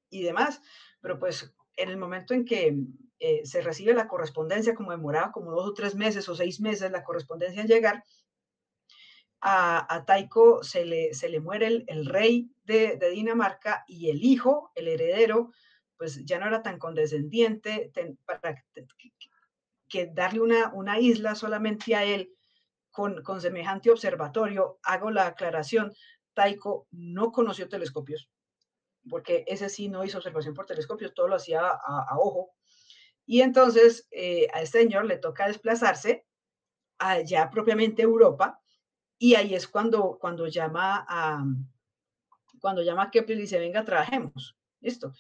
y demás. Pero pues en el momento en que eh, se recibe la correspondencia, como demoraba como dos o tres meses o seis meses la correspondencia en llegar, a, Taiko se le, se le muere el, rey de, Dinamarca y el hijo, el heredero, pues ya no era tan condescendiente para que, darle una, una, isla solamente a él con, con semejante observatorio. Hago la aclaración, Taiko no conoció telescopios, porque ese sí no hizo observación por telescopios, todo lo hacía a, ojo. Y entonces eh, a este señor le toca desplazarse allá propiamente Europa, y ahí es cuando, cuando llama a cuando llama a Kepler y dice, venga, trabajemos. Listo.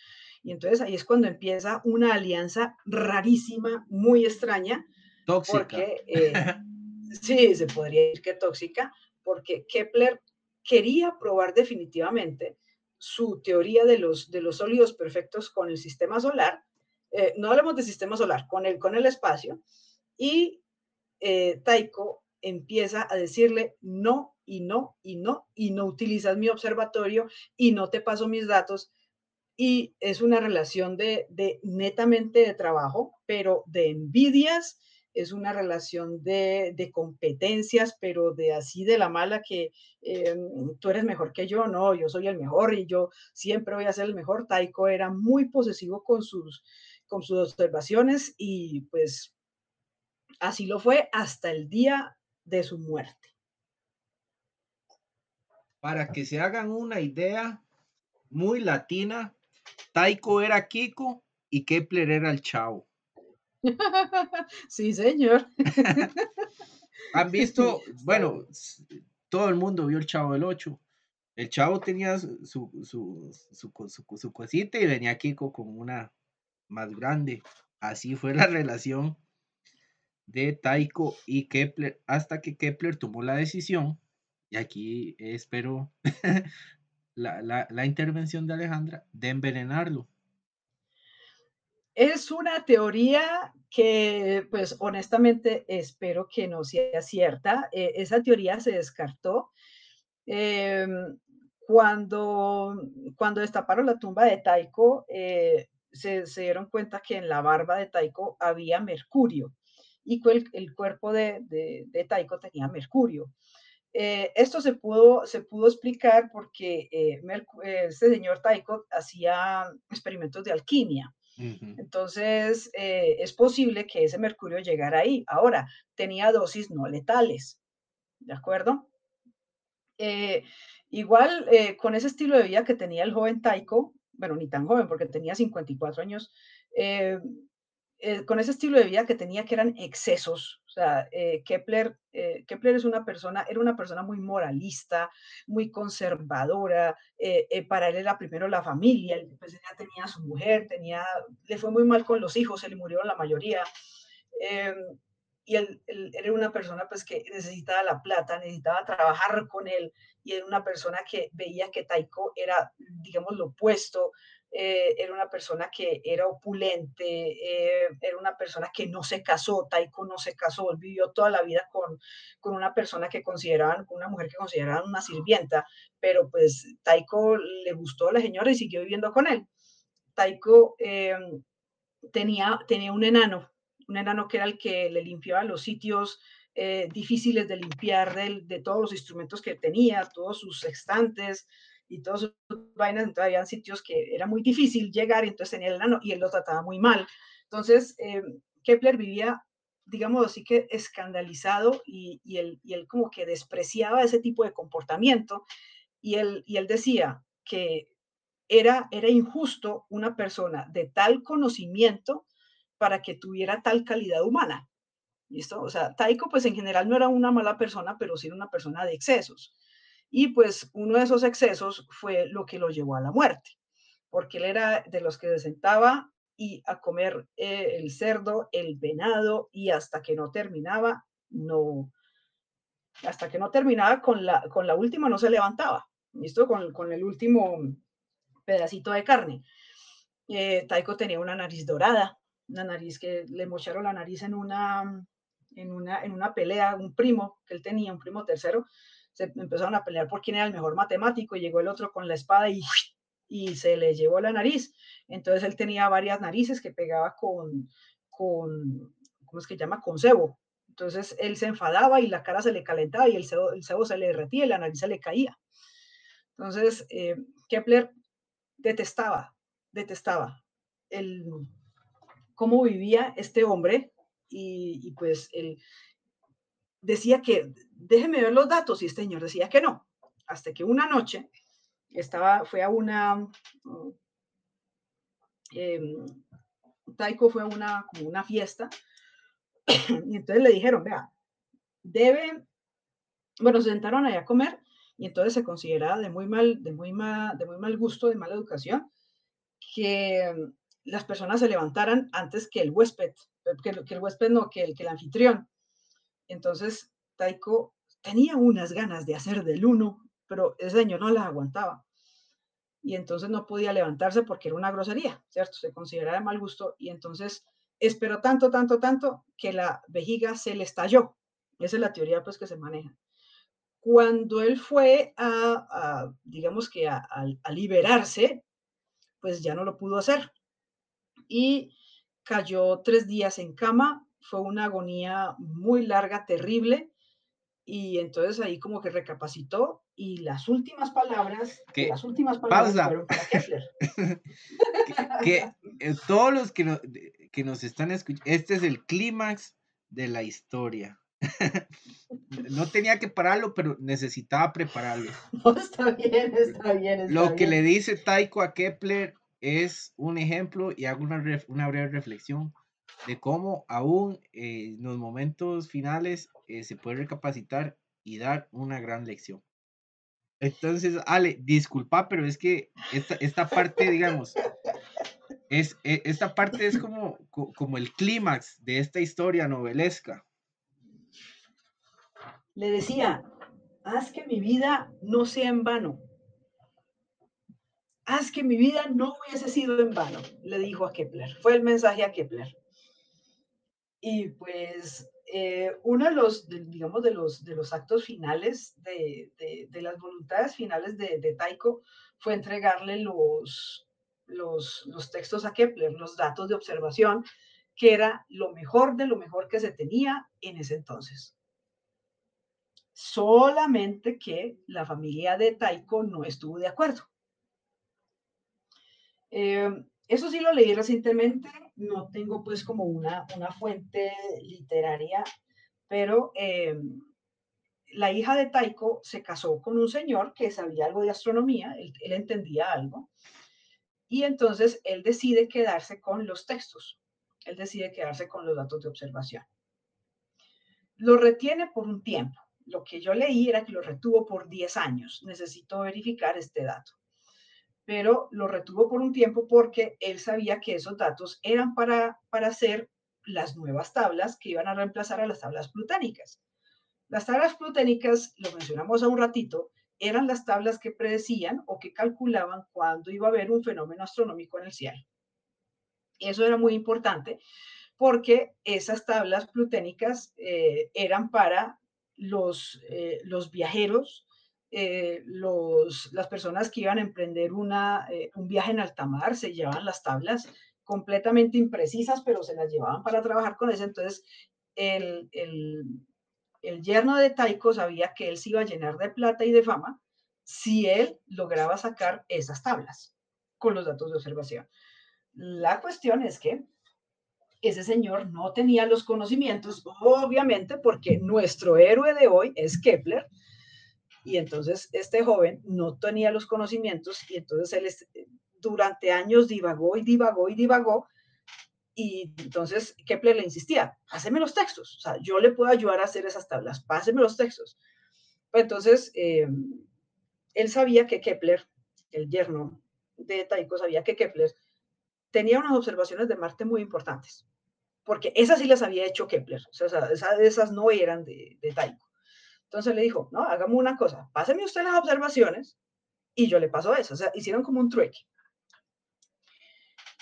Y entonces ahí es cuando empieza una alianza rarísima, muy extraña. Tóxica. Porque, eh, sí, se podría decir que tóxica, porque Kepler quería probar definitivamente su teoría de los, de los sólidos perfectos con el sistema solar. Eh, no hablemos de sistema solar, con el, con el espacio. Y eh, Taiko empieza a decirle no y no y no, y no utilizas mi observatorio y no te paso mis datos y es una relación de, netamente de trabajo, pero de envidias, es una relación de, competencias, pero de así de la mala que eh, tú eres mejor que yo, no, yo soy el mejor y yo siempre voy a ser el mejor. Taiko era muy posesivo con sus, con sus observaciones y pues así lo fue hasta el día de su muerte. Para que se hagan una idea muy latina, Taiko era Kiko y Kepler era el chavo. Sí, señor. Han visto, bueno, todo el mundo vio el chavo del 8. El chavo tenía su, su, su, cosita y venía Kiko con una más grande. Así fue la relación de Taiko y Kepler hasta que Kepler tomó la decisión, y aquí espero la, intervención de Alejandra de envenenarlo. Es una teoría que, pues honestamente, espero que no sea cierta. E, esa teoría se descartó em, cuando, cuando destaparon la tumba de Taiko. Eh, se, dieron cuenta que en la barba de Taiko había mercurio y el, el cuerpo de, de Taiko tenía mercurio. Eh, esto se pudo, se pudo explicar porque eh, este señor Taiko hacía experimentos de alquimia. Entonces, eh, es posible que ese mercurio llegara ahí. Ahora, tenía dosis no letales, ¿de acuerdo? igual, con ese estilo de vida que tenía el joven Taiko, bueno, ni tan joven porque tenía 54 años, con ese estilo de vida que tenía que eran excesos, eh, Kepler, eh, Kepler es una persona, era una persona muy moralista, muy conservadora. Eh, para él era primero la familia, pues tenía a su mujer, tenía, le fue muy mal con los hijos, se le murieron la mayoría. Em, y él, era una persona pues que necesitaba la plata, necesitaba trabajar con él y era una persona que veía que Taiko era, digamos, lo opuesto, eh, era una persona que era opulente, eh, era una persona que no se casó, Taiko no se casó, él vivió toda la vida con, con una persona que consideraban, una mujer que consideraban una sirvienta, pero pues Taiko le gustó a la señora y siguió viviendo con él. Taiko eh, tenía, tenía un enano, un enano que era el que le limpiaba los sitios difíciles de limpiar de, de todos los instrumentos que tenía, todos sus estantes, y todas sus vainas, entonces había sitios que era muy difícil llegar, entonces tenía el enano y él lo trataba muy mal. Entonces, eh, Kepler vivía, digamos así que escandalizado y, y, él, y él como que despreciaba ese tipo de comportamiento y él, y él decía que era, era injusto una persona de tal conocimiento para que tuviera tal calidad humana. ¿Listo? O sea, Taiko pues en general no era una mala persona, pero sí era una persona de excesos. Y pues uno de esos excesos fue lo que lo llevó a la muerte, porque él era de los que se sentaba y a comer eh, el cerdo, el venado y hasta que no terminaba, no, hasta que no terminaba con la, con la última no se levantaba, ¿listo? Con, con el último pedacito de carne. Eh, Taiko tenía una nariz dorada, una nariz que le mocharon la nariz en una, en una, en una pelea, un primo que él tenía, un primo tercero, se empezaron a pelear por quién era el mejor matemático y llegó el otro con la espada y, y se le llevó la nariz. Entonces él tenía varias narices que pegaba con, con ¿cómo es que llama? Con cebo. Entonces él se enfadaba y la cara se le calentaba y el cebo, el cebo se le derretía y la nariz se le caía. Entonces eh, Kepler detestaba, detestaba el, cómo vivía este hombre y, y pues él decía que déjeme ver los datos y este señor decía que no, hasta que una noche estaba, fue a una, eh, Taiko fue a una, una fiesta y entonces le dijeron, vea, debe, bueno, se sentaron allá a comer y entonces se consideraba de muy mal, de muy mal, de muy mal gusto, de mala educación, que las personas se levantaran antes que el huésped, que, que el huésped no, que el, que el anfitrión. Entonces, Taiko tenía unas ganas de hacer del uno, pero ese señor no las aguantaba. Y entonces no podía levantarse porque era una grosería, ¿cierto? Se consideraba de mal gusto y entonces esperó tanto, tanto, tanto que la vejiga se le estalló. Esa es la teoría pues que se maneja. Cuando él fue a, digamos que a, a liberarse, pues ya no lo pudo hacer. Y cayó tres días en cama, fue una agonía muy larga, terrible, y entonces ahí como que recapacitó y las últimas palabras, las últimas palabras fueron para Kepler. que, eh, todos los que, que nos están escuchando, este es el clímax de la historia. no tenía que pararlo, pero necesitaba prepararlo. No, está bien, está bien. Lo que le dice Taiko a Kepler es un ejemplo y hago una, una breve reflexión de cómo aún eh, en los momentos finales eh, se puede recapacitar y dar una gran lección. Entonces, Ale, disculpa, pero es que esta, esta parte, digamos, es, e, esta parte es como, como el clímax de esta historia novelesca. Le decía, haz que mi vida no sea en vano. Haz que mi vida no hubiese sido en vano, le dijo a Kepler. Fue el mensaje a Kepler. Y pues eh, uno de los, digamos, de los, de los actos finales, de, de, las voluntades finales de, de, Taiko, fue entregarle los, los, los textos a Kepler, los datos de observación, que era lo mejor de lo mejor que se tenía en ese entonces. Solamente que la familia de Taiko no estuvo de acuerdo. Eh, eso sí lo leí recientemente, no tengo pues como una, una fuente literaria, pero em, la hija de Taiko se casó con un señor que sabía algo de astronomía, él, él entendía algo, y entonces él decide quedarse con los textos, él decide quedarse con los datos de observación. Lo retiene por un tiempo. Lo que yo leí era que lo retuvo por 10 años. Necesito verificar este dato pero lo retuvo por un tiempo porque él sabía que esos datos eran para, para hacer las nuevas tablas que iban a reemplazar a las tablas plutónicas. Las tablas plutónicas, lo mencionamos a un ratito, eran las tablas que predecían o que calculaban cuándo iba a haber un fenómeno astronómico en el cielo. Eso era muy importante porque esas tablas plutónicas eh, eran para los, eh, los viajeros eh, las personas que iban a emprender una, eh, un viaje en alta mar se llevaban las tablas completamente imprecisas, pero se las llevaban para trabajar con eso. Entonces, el, el, el yerno de Taiko sabía que él se iba a llenar de plata y de fama si él lograba sacar esas tablas con los datos de observación. La cuestión es que ese señor no tenía los conocimientos, obviamente, porque nuestro héroe de hoy es Kepler, y entonces este joven no tenía los conocimientos y entonces él durante años divagó y divagó y divagó Y entonces Kepler le insistía, páseme los textos, o sea, yo le puedo ayudar a hacer esas tablas, páseme los textos. Pues entonces, eh, él sabía que Kepler, el yerno de Taiko, sabía que Kepler tenía unas observaciones de Marte muy importantes, porque esas sí las había hecho Kepler, o sea, esas, no eran de, de Taiko. Entonces le dijo, no, hagamos una cosa, páseme usted las observaciones y yo le paso eso. O sea, hicieron como un trueque.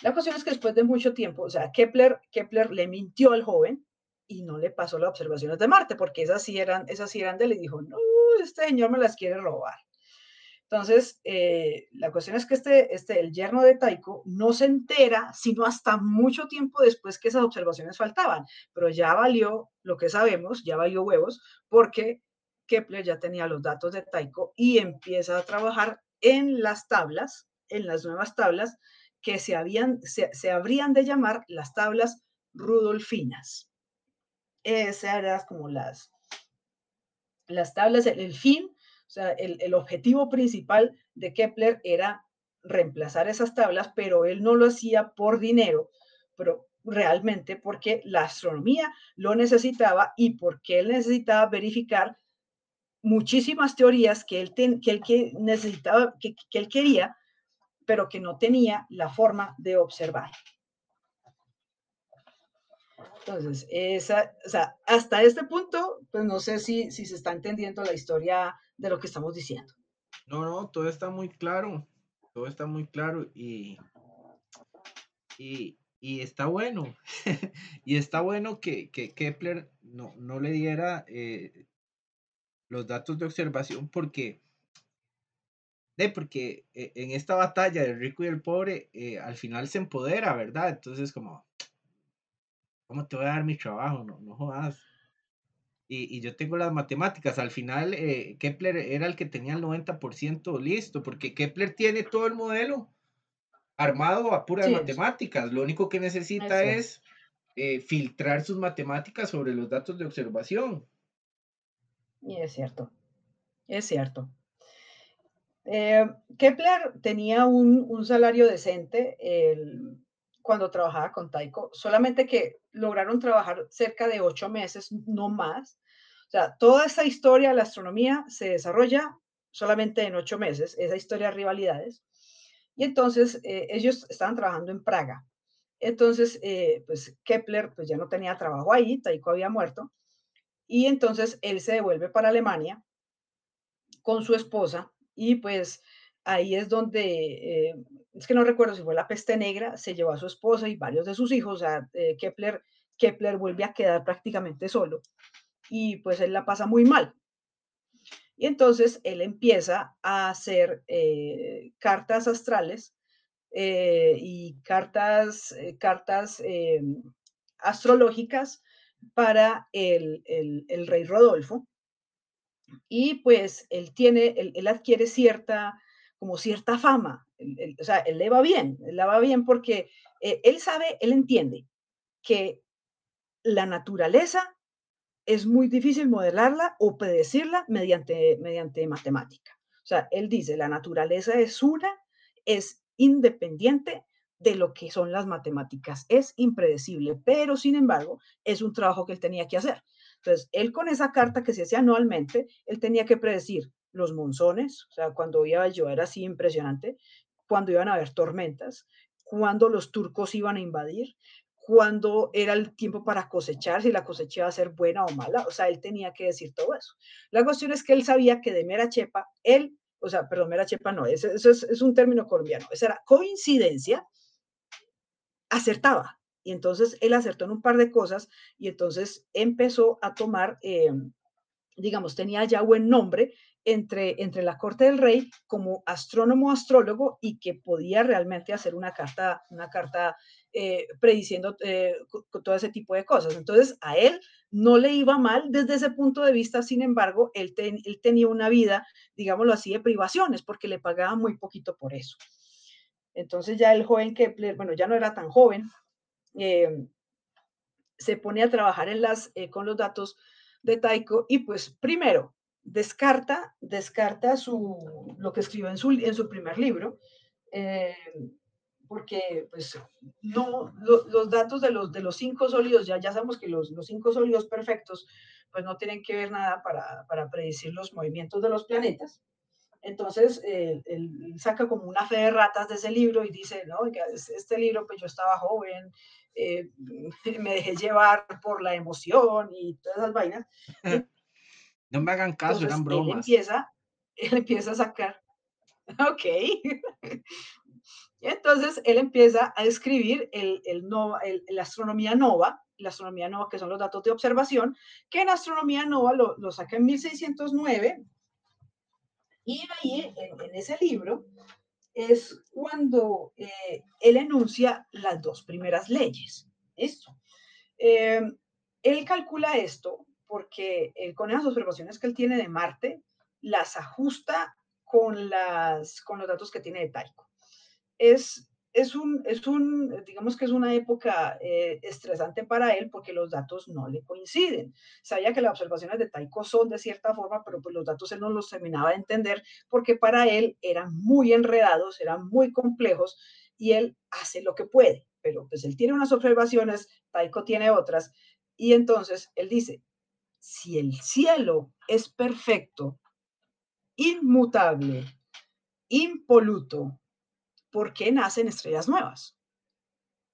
La cuestión es que después de mucho tiempo, o sea, Kepler, Kepler le mintió al joven y no le pasó las observaciones de Marte, porque esas sí eran, esas sí eran de él y dijo, no, este señor me las quiere robar. Entonces, eh, la cuestión es que este, este, el yerno de Taiko no se entera, sino hasta mucho tiempo después que esas observaciones faltaban, pero ya valió lo que sabemos, ya valió huevos, porque Kepler ya tenía los datos de Taiko y empieza a trabajar en las tablas, en las nuevas tablas que se, habían, se, habrían de llamar las tablas rudolfinas. Esas eran como las, las tablas, el, fin, o sea, el, el objetivo principal de Kepler era reemplazar esas tablas, pero él no lo hacía por dinero, pero realmente porque la astronomía lo necesitaba y porque él necesitaba verificar muchísimas teorías que él, que él que necesitaba, que, él quería pero que no tenía la forma de observar. Entonces, esa, o sea, hasta este punto, pues no sé si, si se está entendiendo la historia de lo que estamos diciendo. No, no, todo está muy claro, todo está muy claro y, y, y está bueno, y está bueno que, que Kepler no, no le diera eh, los datos de observación porque porque eh, en esta batalla del rico y el pobre, eh, al final se empodera, ¿verdad? Entonces, como, ¿cómo te voy a dar mi trabajo? No, no jodas. Y, y yo tengo las matemáticas. Al final, eh, Kepler era el que tenía el 90% listo, porque Kepler tiene todo el modelo armado a puras matemáticas. Lo único que necesita es filtrar sus matemáticas sobre los datos de observación. Y es cierto, es cierto. Eh, Kepler tenía un, salario decente cuando trabajaba con Taiko, solamente que lograron trabajar cerca de ocho meses, no más. O sea, toda esa historia de la astronomía se desarrolla solamente en ocho meses, esa historia de rivalidades. Y entonces eh, ellos estaban trabajando en Praga. Entonces, eh, pues Kepler pues ya no tenía trabajo ahí, Taiko había muerto. Y entonces él se devuelve para Alemania con su esposa y pues ahí es donde, eh, es que no recuerdo si fue la peste negra, se llevó a su esposa y varios de sus hijos, o sea, eh, Kepler, Kepler vuelve a quedar prácticamente solo y pues él la pasa muy mal. Y entonces él empieza a hacer eh, cartas astrales y cartas, cartas astrológicas para el, el rey Rodolfo y pues él tiene, él, adquiere cierta, como cierta fama, o sea, él le va bien, él le va bien porque eh, él sabe, él entiende que la naturaleza es muy difícil modelarla o predecirla mediante, mediante matemática. O sea, él dice, la naturaleza es una, es independiente de lo que son las matemáticas, es impredecible, pero sin embargo, es un trabajo que él tenía que hacer. Entonces, él con esa carta que se hacía anualmente, él tenía que predecir los monzones, o sea, cuando iba a llover así impresionante, cuando iban a haber tormentas, cuando los turcos iban a invadir, cuando era el tiempo para cosechar, si la cosecha iba a ser buena o mala, o sea, él tenía que decir todo eso. La cuestión es que él sabía que de mera chepa, él, o sea, perdón, mera chepa no, eso, es, es un término colombiano, esa era coincidencia, acertaba, y entonces él acertó en un par de cosas y entonces empezó a tomar, eh, digamos, tenía ya buen nombre entre, entre la corte del rey como astrónomo astrólogo y que podía realmente hacer una carta, una carta eh, prediciendo eh, todo ese tipo de cosas. Entonces a él no le iba mal desde ese punto de vista, sin embargo, él, él tenía una vida, digámoslo así, de privaciones porque le pagaba muy poquito por eso. Entonces ya el joven Kepler, bueno, ya no era tan joven, Em, se pone a trabajar en las, eh, con los datos de Taiko y pues primero descarta, descarta su, lo que escribió en su, en su primer libro, em, porque pues no, los datos de los, de los cinco sólidos, ya, ya sabemos que los, los cinco sólidos perfectos, pues no tienen que ver nada para, para predecir los movimientos de los planetas. Entonces, él, saca como una fe de ratas de ese libro y dice, no, este libro, pues yo estaba joven, eh, me dejé llevar por la emoción y todas esas vainas. No me hagan caso, eran bromas. Él empieza, él empieza a sacar, ok. entonces él empieza a escribir el, el, la astronomía nova, la astronomía nova, que son los datos de observación, que en astronomía nova lo, lo saca en 1609 y ahí, en, ese libro, es cuando eh, él enuncia las dos primeras leyes. Esto. Eh, él calcula esto porque con las observaciones que él tiene de Marte, las ajusta con, las, con los datos que tiene de Taiko. Es es un, es un, digamos que es una época eh, estresante para él porque los datos no le coinciden. Sabía que las observaciones de Taiko son de cierta forma, pero pues los datos él no los terminaba de entender porque para él eran muy enredados, eran muy complejos y él hace lo que puede, pero pues él tiene unas observaciones, Taiko tiene otras y entonces él dice, si el cielo es perfecto, inmutable, impoluto, por qué nacen estrellas nuevas.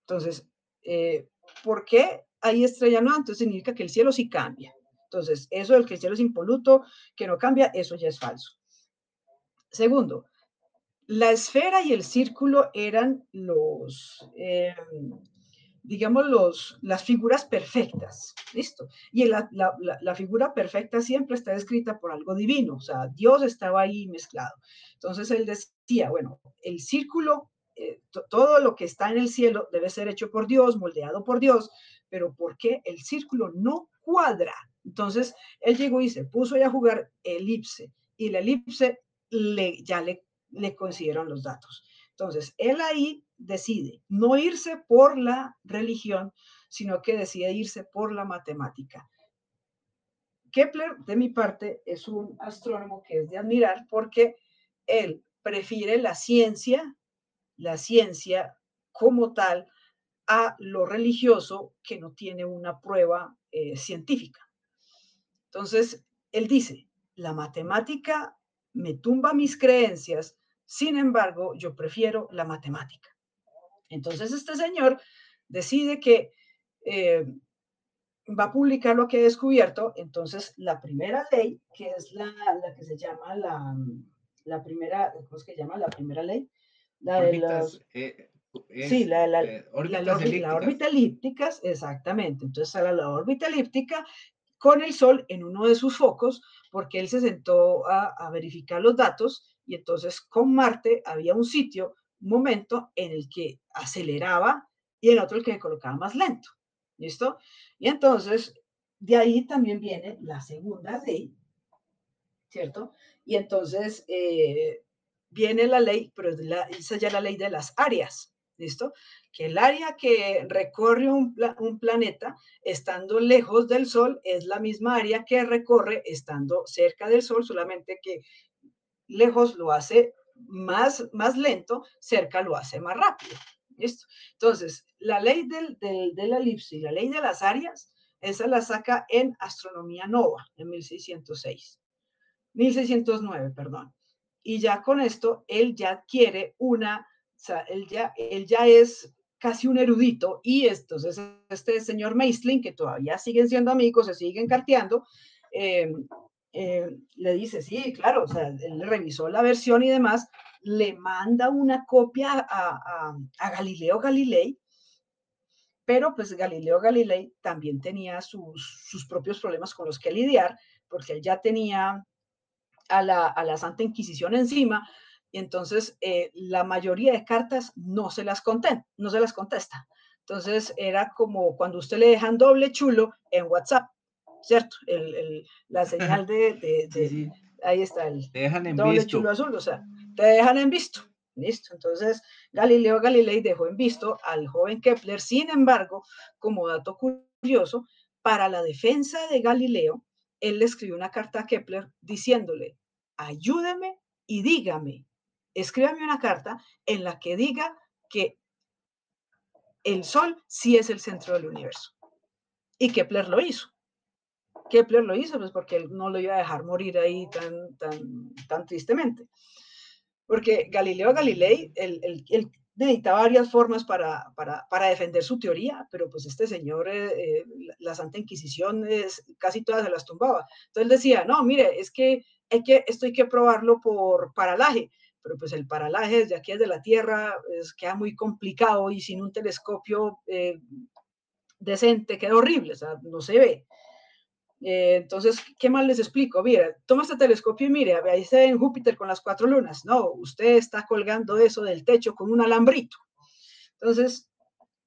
Entonces, eh, ¿por qué hay estrella nueva? Entonces significa que el cielo sí cambia. Entonces, eso del que el cielo es impoluto, que no cambia, eso ya es falso. Segundo, la esfera y el círculo eran los, eh, digamos, los, las figuras perfectas, ¿listo? Y la, la, figura perfecta siempre está descrita por algo divino, o sea, Dios estaba ahí mezclado. Entonces él decía, bueno, el círculo, eh, todo lo que está en el cielo debe ser hecho por Dios, moldeado por Dios, pero ¿por qué el círculo no cuadra? Entonces él llegó y se puso a jugar elipse, y la elipse le, ya le, le los datos. Entonces, él ahí decide no irse por la religión, sino que decide irse por la matemática. Kepler, de mi parte, es un astrónomo que es de admirar porque él prefiere la ciencia, la ciencia como tal, a lo religioso que no tiene una prueba eh, científica. Entonces, él dice, la matemática me tumba mis creencias, sin embargo, yo prefiero la matemática. Entonces este señor decide que eh, va a publicar lo que ha descubierto. Entonces la primera ley, que es la, que se llama la, la primera, ¿cómo es que llama? La primera ley. La de las... Eh, sí, la la, eh, la, órbita elípticas, exactamente. Entonces sale la órbita elíptica con el Sol en uno de sus focos, porque él se sentó a, a verificar los datos y entonces con Marte había un sitio un momento en el que aceleraba y en otro el que me colocaba más lento. ¿Listo? Y entonces, de ahí también viene la segunda ley, ¿cierto? Y entonces eh, viene la ley, pero la, esa ya la ley de las áreas, ¿listo? Que el área que recorre un, un, planeta estando lejos del Sol es la misma área que recorre estando cerca del Sol, solamente que lejos lo hace más, más lento, cerca lo hace más rápido. ¿Listo? Entonces, la ley del, del, de la elipse y la ley de las áreas, esa la saca en Astronomía Nova, en 1606. 1609, perdón. Y ya con esto, él ya adquiere una, o sea, él ya, él ya es casi un erudito y entonces este señor Meisling, que todavía siguen siendo amigos, se siguen carteando, eh, eh, le dice, sí, claro, o sea, él revisó la versión y demás, le manda una copia a, Galileo Galilei, pero pues Galileo Galilei también tenía sus, propios problemas con los que lidiar, porque él ya tenía a la, Santa Inquisición encima, y entonces eh, la mayoría de cartas no se las contesta, no se las contesta. Entonces era como cuando usted le dejan doble chulo en WhatsApp. ¿Cierto? El, la señal de, ahí está el te dejan en doble chulo azul, o sea, te dejan en visto. Listo. Entonces, Galileo Galilei dejó en visto al joven Kepler. Sin embargo, como dato curioso, para la defensa de Galileo, él le escribió una carta a Kepler diciéndole, ayúdeme y dígame, escríbame una carta en la que diga que el Sol sí es el centro del universo. Y Kepler lo hizo. Kepler lo hizo, pues porque él no lo iba a dejar morir ahí tan, tan, tan tristemente. Porque Galileo Galilei, él, él, necesitaba varias formas para, para, para, defender su teoría, pero pues este señor, eh, eh, la Santa Inquisición, casi todas se las tumbaba. Entonces él decía, no, mire, es que, hay que esto hay que probarlo por paralaje, pero pues el paralaje desde aquí, desde la Tierra, es, queda muy complicado y sin un telescopio eh, decente queda horrible, o sea, no se ve. Eh, entonces, ¿qué más les explico? Mira, toma este telescopio y mire, ahí se ve en Júpiter con las cuatro lunas. No, usted está colgando eso del techo con un alambrito. Entonces,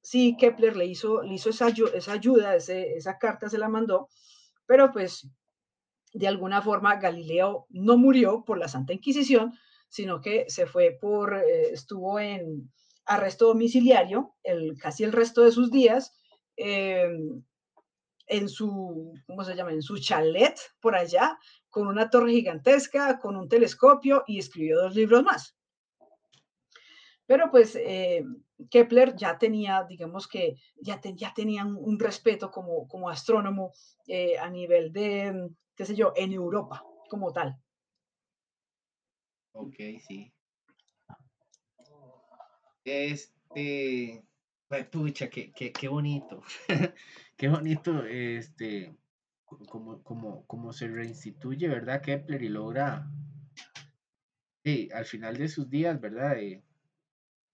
sí, Kepler le hizo, le hizo esa, esa ayuda, esa carta se la mandó, pero pues de alguna forma Galileo no murió por la Santa Inquisición, sino que se fue por, eh, estuvo en arresto domiciliario el, casi el resto de sus días. Eh, en su, ¿cómo se llama? En su chalet por allá, con una torre gigantesca, con un telescopio y escribió dos libros más. Pero pues eh, Kepler ya tenía, digamos que ya, ya tenía un, respeto como, como astrónomo eh, a nivel de, qué sé yo, en Europa como tal. Ok, sí. Este, pues, pucha, qué, qué, qué bonito. qué bonito, este, como, como, como se reinstituye, ¿verdad? Kepler y logra, sí, al final de sus días, ¿verdad?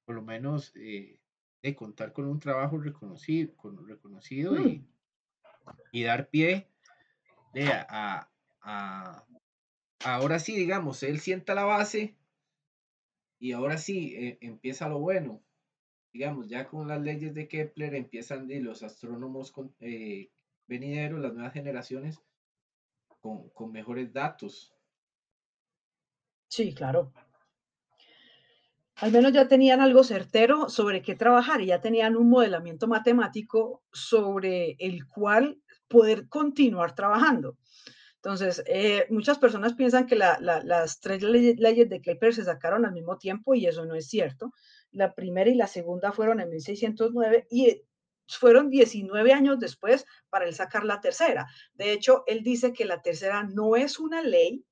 por lo menos eh, de contar con un trabajo reconocido, con, reconocido y, mm. y, dar pie de a, a, ahora sí, digamos, él sienta la base y ahora sí eh, empieza lo bueno digamos, ya con las leyes de Kepler empiezan de los astrónomos eh, venideros, las nuevas generaciones, con, con mejores datos. Sí, claro. Al menos ya tenían algo certero sobre qué trabajar y ya tenían un modelamiento matemático sobre el cual poder continuar trabajando. Entonces, eh, muchas personas piensan que las tres leyes de Kepler se sacaron al mismo tiempo y eso no es cierto la primera y la segunda fueron en 1609 y fueron 19 años después para él sacar la tercera. De hecho, él dice que la tercera no es una ley,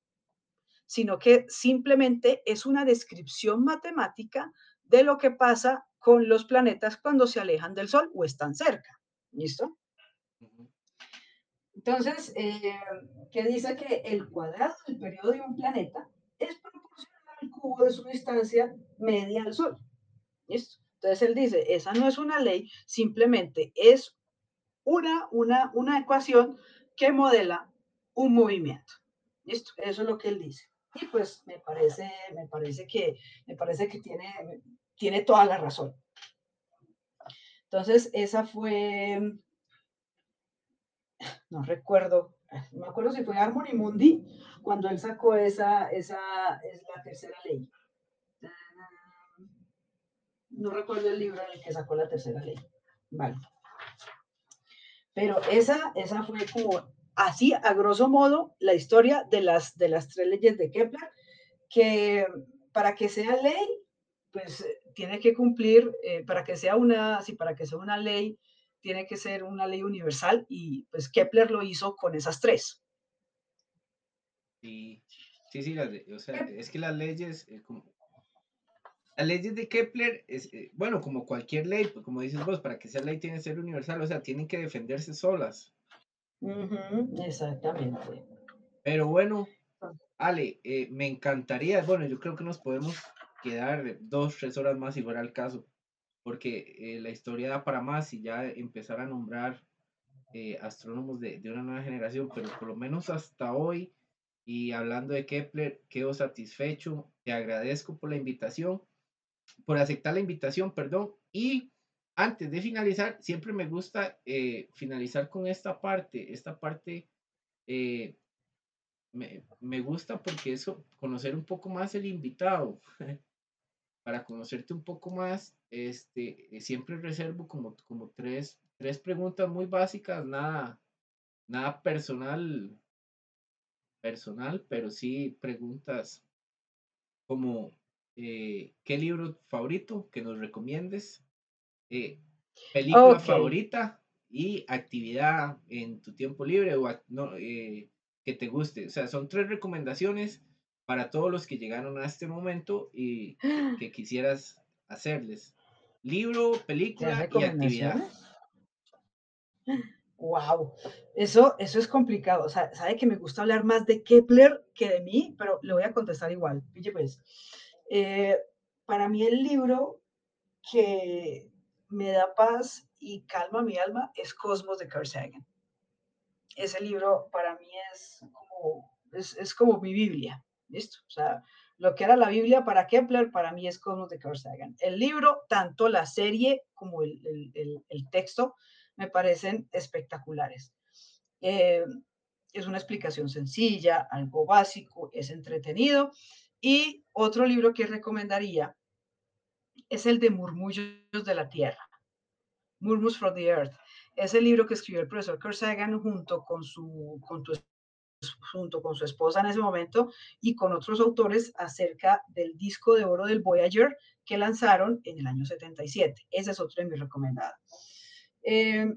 sino que simplemente es una descripción matemática de lo que pasa con los planetas cuando se alejan del Sol o están cerca. ¿Listo? Entonces, eh, que dice que el cuadrado del periodo de un planeta es proporcional al cubo de su distancia media al Sol. Entonces él dice, esa no es una ley, simplemente es una, una, una ecuación que modela un movimiento. ¿Listo? Eso es lo que él dice. Y pues me parece, me parece que, me parece que tiene, tiene toda la razón. Entonces, esa fue, no recuerdo, no me acuerdo si fue Harmony Mundi cuando él sacó esa, esa es la tercera ley no recuerdo el libro en el que sacó la tercera ley. Vale. Pero esa, esa fue como así, a grosso modo, la historia de las, de las tres leyes de Kepler, que para que sea ley, pues tiene que cumplir, eh, para que sea una, sí, para que sea una ley, tiene que ser una ley universal y pues Kepler lo hizo con esas tres. Sí, sí, sí, o sea, es que las leyes, eh, como, las leyes de Kepler, es, eh, bueno, como cualquier ley, pues, como dices vos, para que sea ley tiene que ser universal, o sea, tienen que defenderse solas. exactamente. Pero bueno, ah. Ale, eh, me encantaría, bueno, yo creo que nos podemos quedar dos, tres horas más si fuera el caso, porque eh, la historia da para más y ya empezar a nombrar astrónomos de, de, una nueva generación, pero por lo menos hasta hoy, y hablando de Kepler, quedo satisfecho, te agradezco por la invitación por aceptar la invitación, perdón. Y antes de finalizar, siempre me gusta eh, finalizar con esta parte. Esta parte eh, me, me, gusta porque eso, conocer un poco más el invitado. Para conocerte un poco más, este, eh, siempre reservo como, como tres, tres preguntas muy básicas, nada, nada personal, personal, pero sí preguntas como eh, ¿qué libro favorito que nos recomiendes? Eh, película favorita y actividad en tu tiempo libre o no, eh, que te guste. O sea, son tres recomendaciones para todos los que llegaron a este momento y que quisieras hacerles. Libro, película y actividad. Wow, eso, eso es complicado. O sea, sabe que me gusta hablar más de Kepler que de mí, pero le voy a contestar igual. pues, eh, para mí el libro que me da paz y calma mi alma es Cosmos de Carl Sagan. Ese libro para mí es como, es, como mi Biblia, ¿listo? O sea, lo que era la Biblia para Kepler, para mí es Cosmos de Carl Sagan. El libro, tanto la serie como el, el, el, texto, me parecen espectaculares. Eh, es una explicación sencilla, algo básico, es entretenido. Y otro libro que recomendaría es el de Murmullos de la Tierra, Murmurs from the Earth. Es el libro que escribió el profesor Carl Sagan junto con su, con junto con su esposa en ese momento y con otros autores acerca del disco de oro del Voyager que lanzaron en el año 77. Ese es otro de mis recomendados. Eh,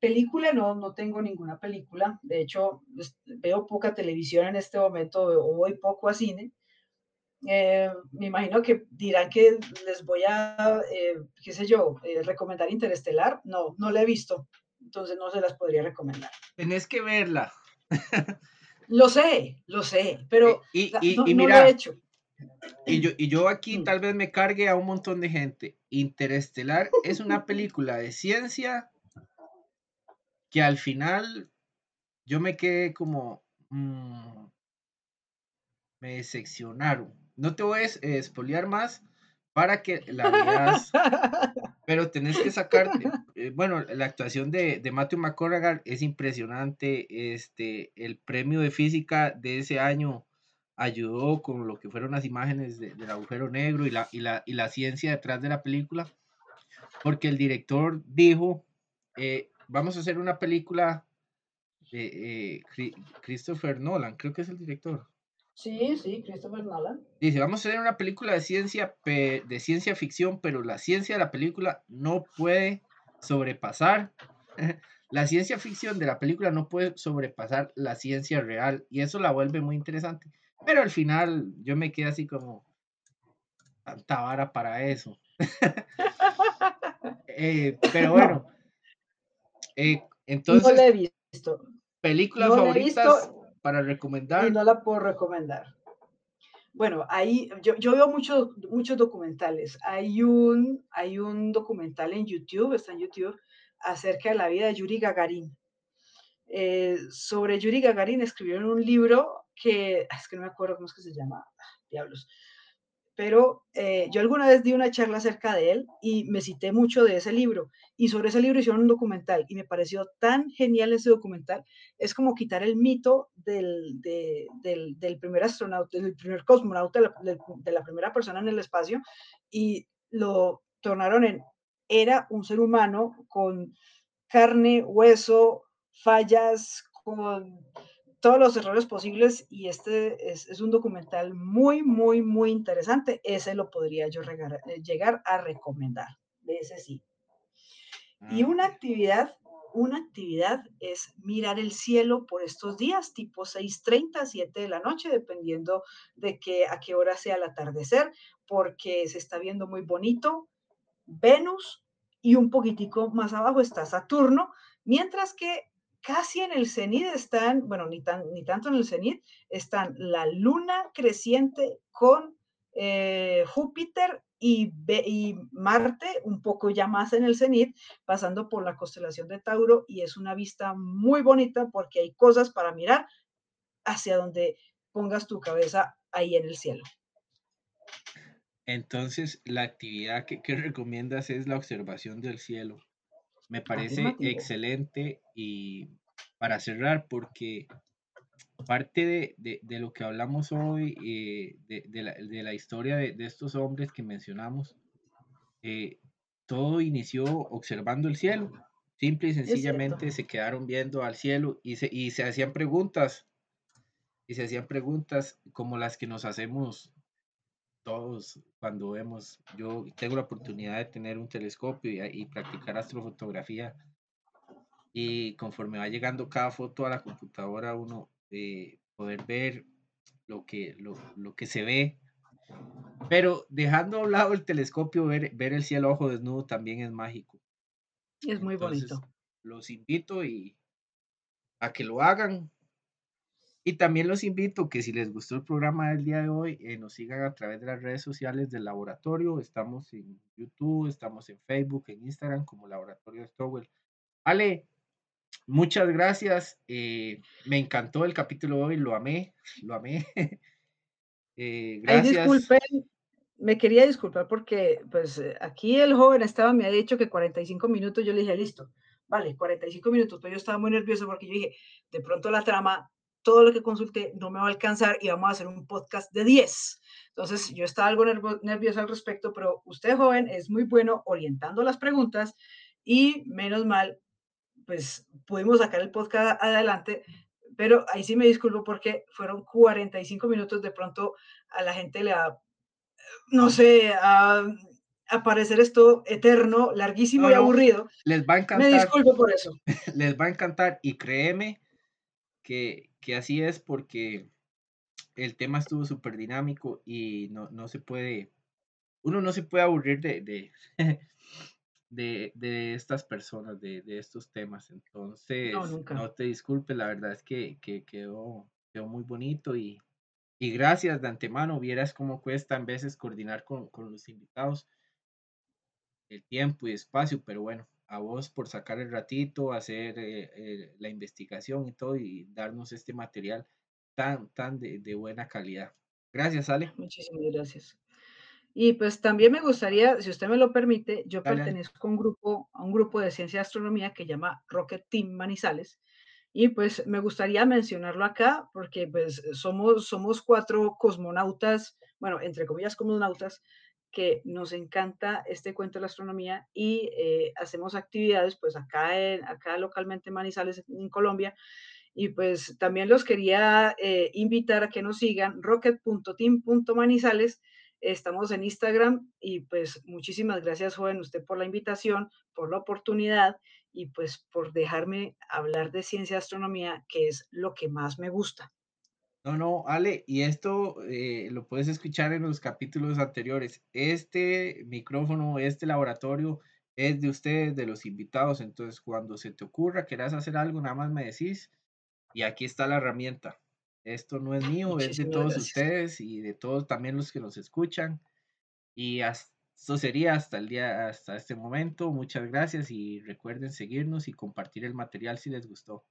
película, no, no tengo ninguna película. De hecho, veo poca televisión en este momento o voy poco a cine. Eh, me imagino que dirán que les voy a, eh, qué sé yo, recomendar Interestelar. No, no la he visto, entonces no se las podría recomendar. Tenés que verla. Lo sé, lo sé, pero y, y, mira, lo he hecho. Y yo, y yo aquí mm. tal vez me cargue a un montón de gente. Interestelar es una película de ciencia que al final yo me quedé como... Mm, me decepcionaron. No te voy a espolear más para que la veas, pero tenés que sacarte, eh, bueno, la actuación de, de Matthew McConaughey es impresionante, este, el premio de física de ese año ayudó con lo que fueron las imágenes del agujero negro y la, y, la, y la ciencia detrás de la película, porque el director dijo, eh, vamos a hacer una película de eh, Christopher Nolan, creo que es el director. Sí, sí, Christopher Nolan. Dice, vamos a hacer una película de ciencia, de ciencia ficción, pero la ciencia de la película no puede sobrepasar, la ciencia ficción de la película no puede sobrepasar la ciencia real y eso la vuelve muy interesante. Pero al final yo me quedé así como, tanta vara para eso. Eh, pero bueno, eh, entonces... No la he visto. Películas favoritas para recomendar. Y no la puedo recomendar. Bueno, ahí yo, yo veo muchos muchos documentales. Hay un, hay un documental en YouTube, está en YouTube, acerca de la vida de Yuri Gagarin. Eh, sobre Yuri Gagarin escribieron un libro que, es que no me acuerdo cómo es que se llama, ah, diablos, pero eh, yo alguna vez di una charla acerca de él y me cité mucho de ese libro y sobre ese libro hicieron un documental y me pareció tan genial ese documental. Es como quitar el mito del, del, primer astronauta, del primer cosmonauta, de la primera persona en el espacio y lo tornaron en, era un ser humano con carne, hueso, fallas, con todos los errores posibles y este es, un documental muy, muy, muy interesante. Ese lo podría yo eh, llegar a recomendar, de ese sí. Y ah, una actividad, una actividad es mirar el cielo por estos días, tipo 6.30, 7 de la noche, dependiendo de que, a qué hora sea el atardecer, porque se está viendo muy bonito. Venus y un poquitico más abajo está Saturno, mientras que casi en el cenit están, bueno, ni, tan, ni tanto en el cenit, están la luna creciente con eh, Júpiter y, Marte un poco ya más en el cenit, pasando por la constelación de Tauro y es una vista muy bonita porque hay cosas para mirar hacia donde pongas tu cabeza ahí en el cielo. Entonces, la actividad que recomiendas es la observación del cielo. Me parece excelente y para cerrar, porque parte de, lo que hablamos hoy, eh, de, la, historia de, estos hombres que mencionamos, eh, todo inició observando el cielo. Simple y sencillamente se quedaron viendo al cielo y se, y se hacían preguntas. Y se hacían preguntas como las que nos hacemos todos cuando vemos, yo tengo la oportunidad de tener un telescopio y, practicar astrofotografía y conforme va llegando cada foto a la computadora uno eh, poder ver lo que, lo, lo, que se ve. Pero dejando a un lado el telescopio, ver, ver el cielo ojo desnudo también es mágico. Es muy bonito. Los invito y a que lo hagan. Y también los invito que si les gustó el programa del día de hoy, eh, nos sigan a través de las redes sociales del laboratorio. Estamos en YouTube, estamos en Facebook, en Instagram como Laboratorio Stowell. Ale, muchas gracias. Eh, me encantó el capítulo de hoy, lo amé, lo amé. eh, gracias. me quería disculpar porque pues aquí el joven estaba, me ha dicho que 45 minutos, yo le dije, listo, vale, 45 minutos, pero yo estaba muy nervioso porque yo dije, de pronto la trama todo lo que consulté no me va a alcanzar y vamos a hacer un podcast de 10. Entonces, yo estaba algo nervioso al respecto, pero usted, joven, es muy bueno orientando las preguntas y menos mal, pues pudimos sacar el podcast adelante, pero ahí sí me disculpo porque fueron 45 minutos, de pronto a la gente le va, no sé, a, parecer esto eterno, larguísimo y aburrido. Les va a encantar. Me disculpo por eso. Les va a encantar y créeme que, que así es porque el tema estuvo súper dinámico y no, no, se puede, uno no se puede aburrir de, de, de, estas personas, de, de, estos temas. Entonces, no, te disculpes, la verdad es que, que quedó, quedó muy bonito y, y, gracias de antemano. Vieras cómo cuesta en veces coordinar con, con los invitados el tiempo y espacio, pero bueno, a vos por sacar el ratito, hacer eh, eh, la investigación y todo y darnos este material tan, tan de, buena calidad. Gracias, Ale. Muchísimas gracias. Y pues también me gustaría, si usted me lo permite, yo pertenezco a un grupo, a un grupo de ciencia y astronomía que llama Rocket Team Manizales. Y pues me gustaría mencionarlo acá porque pues somos, somos cuatro cosmonautas, bueno, entre comillas cosmonautas, que nos encanta este cuento de la astronomía y eh, hacemos actividades pues acá, en, acá localmente en Manizales, en Colombia. Y pues también los quería eh, invitar a que nos sigan rocket.team.manizales. Estamos en Instagram y pues muchísimas gracias, joven, usted por la invitación, por la oportunidad y pues por dejarme hablar de ciencia y astronomía, que es lo que más me gusta. No, no, Ale, y esto eh, lo puedes escuchar en los capítulos anteriores. Este micrófono, este laboratorio es de ustedes, de los invitados. Entonces, cuando se te ocurra, quieras hacer algo, nada más me decís. Y aquí está la herramienta. Esto no es mío, es de todos ustedes y de todos también los que nos escuchan. Y esto sería hasta el día, hasta este momento. Muchas gracias y recuerden seguirnos y compartir el material si les gustó.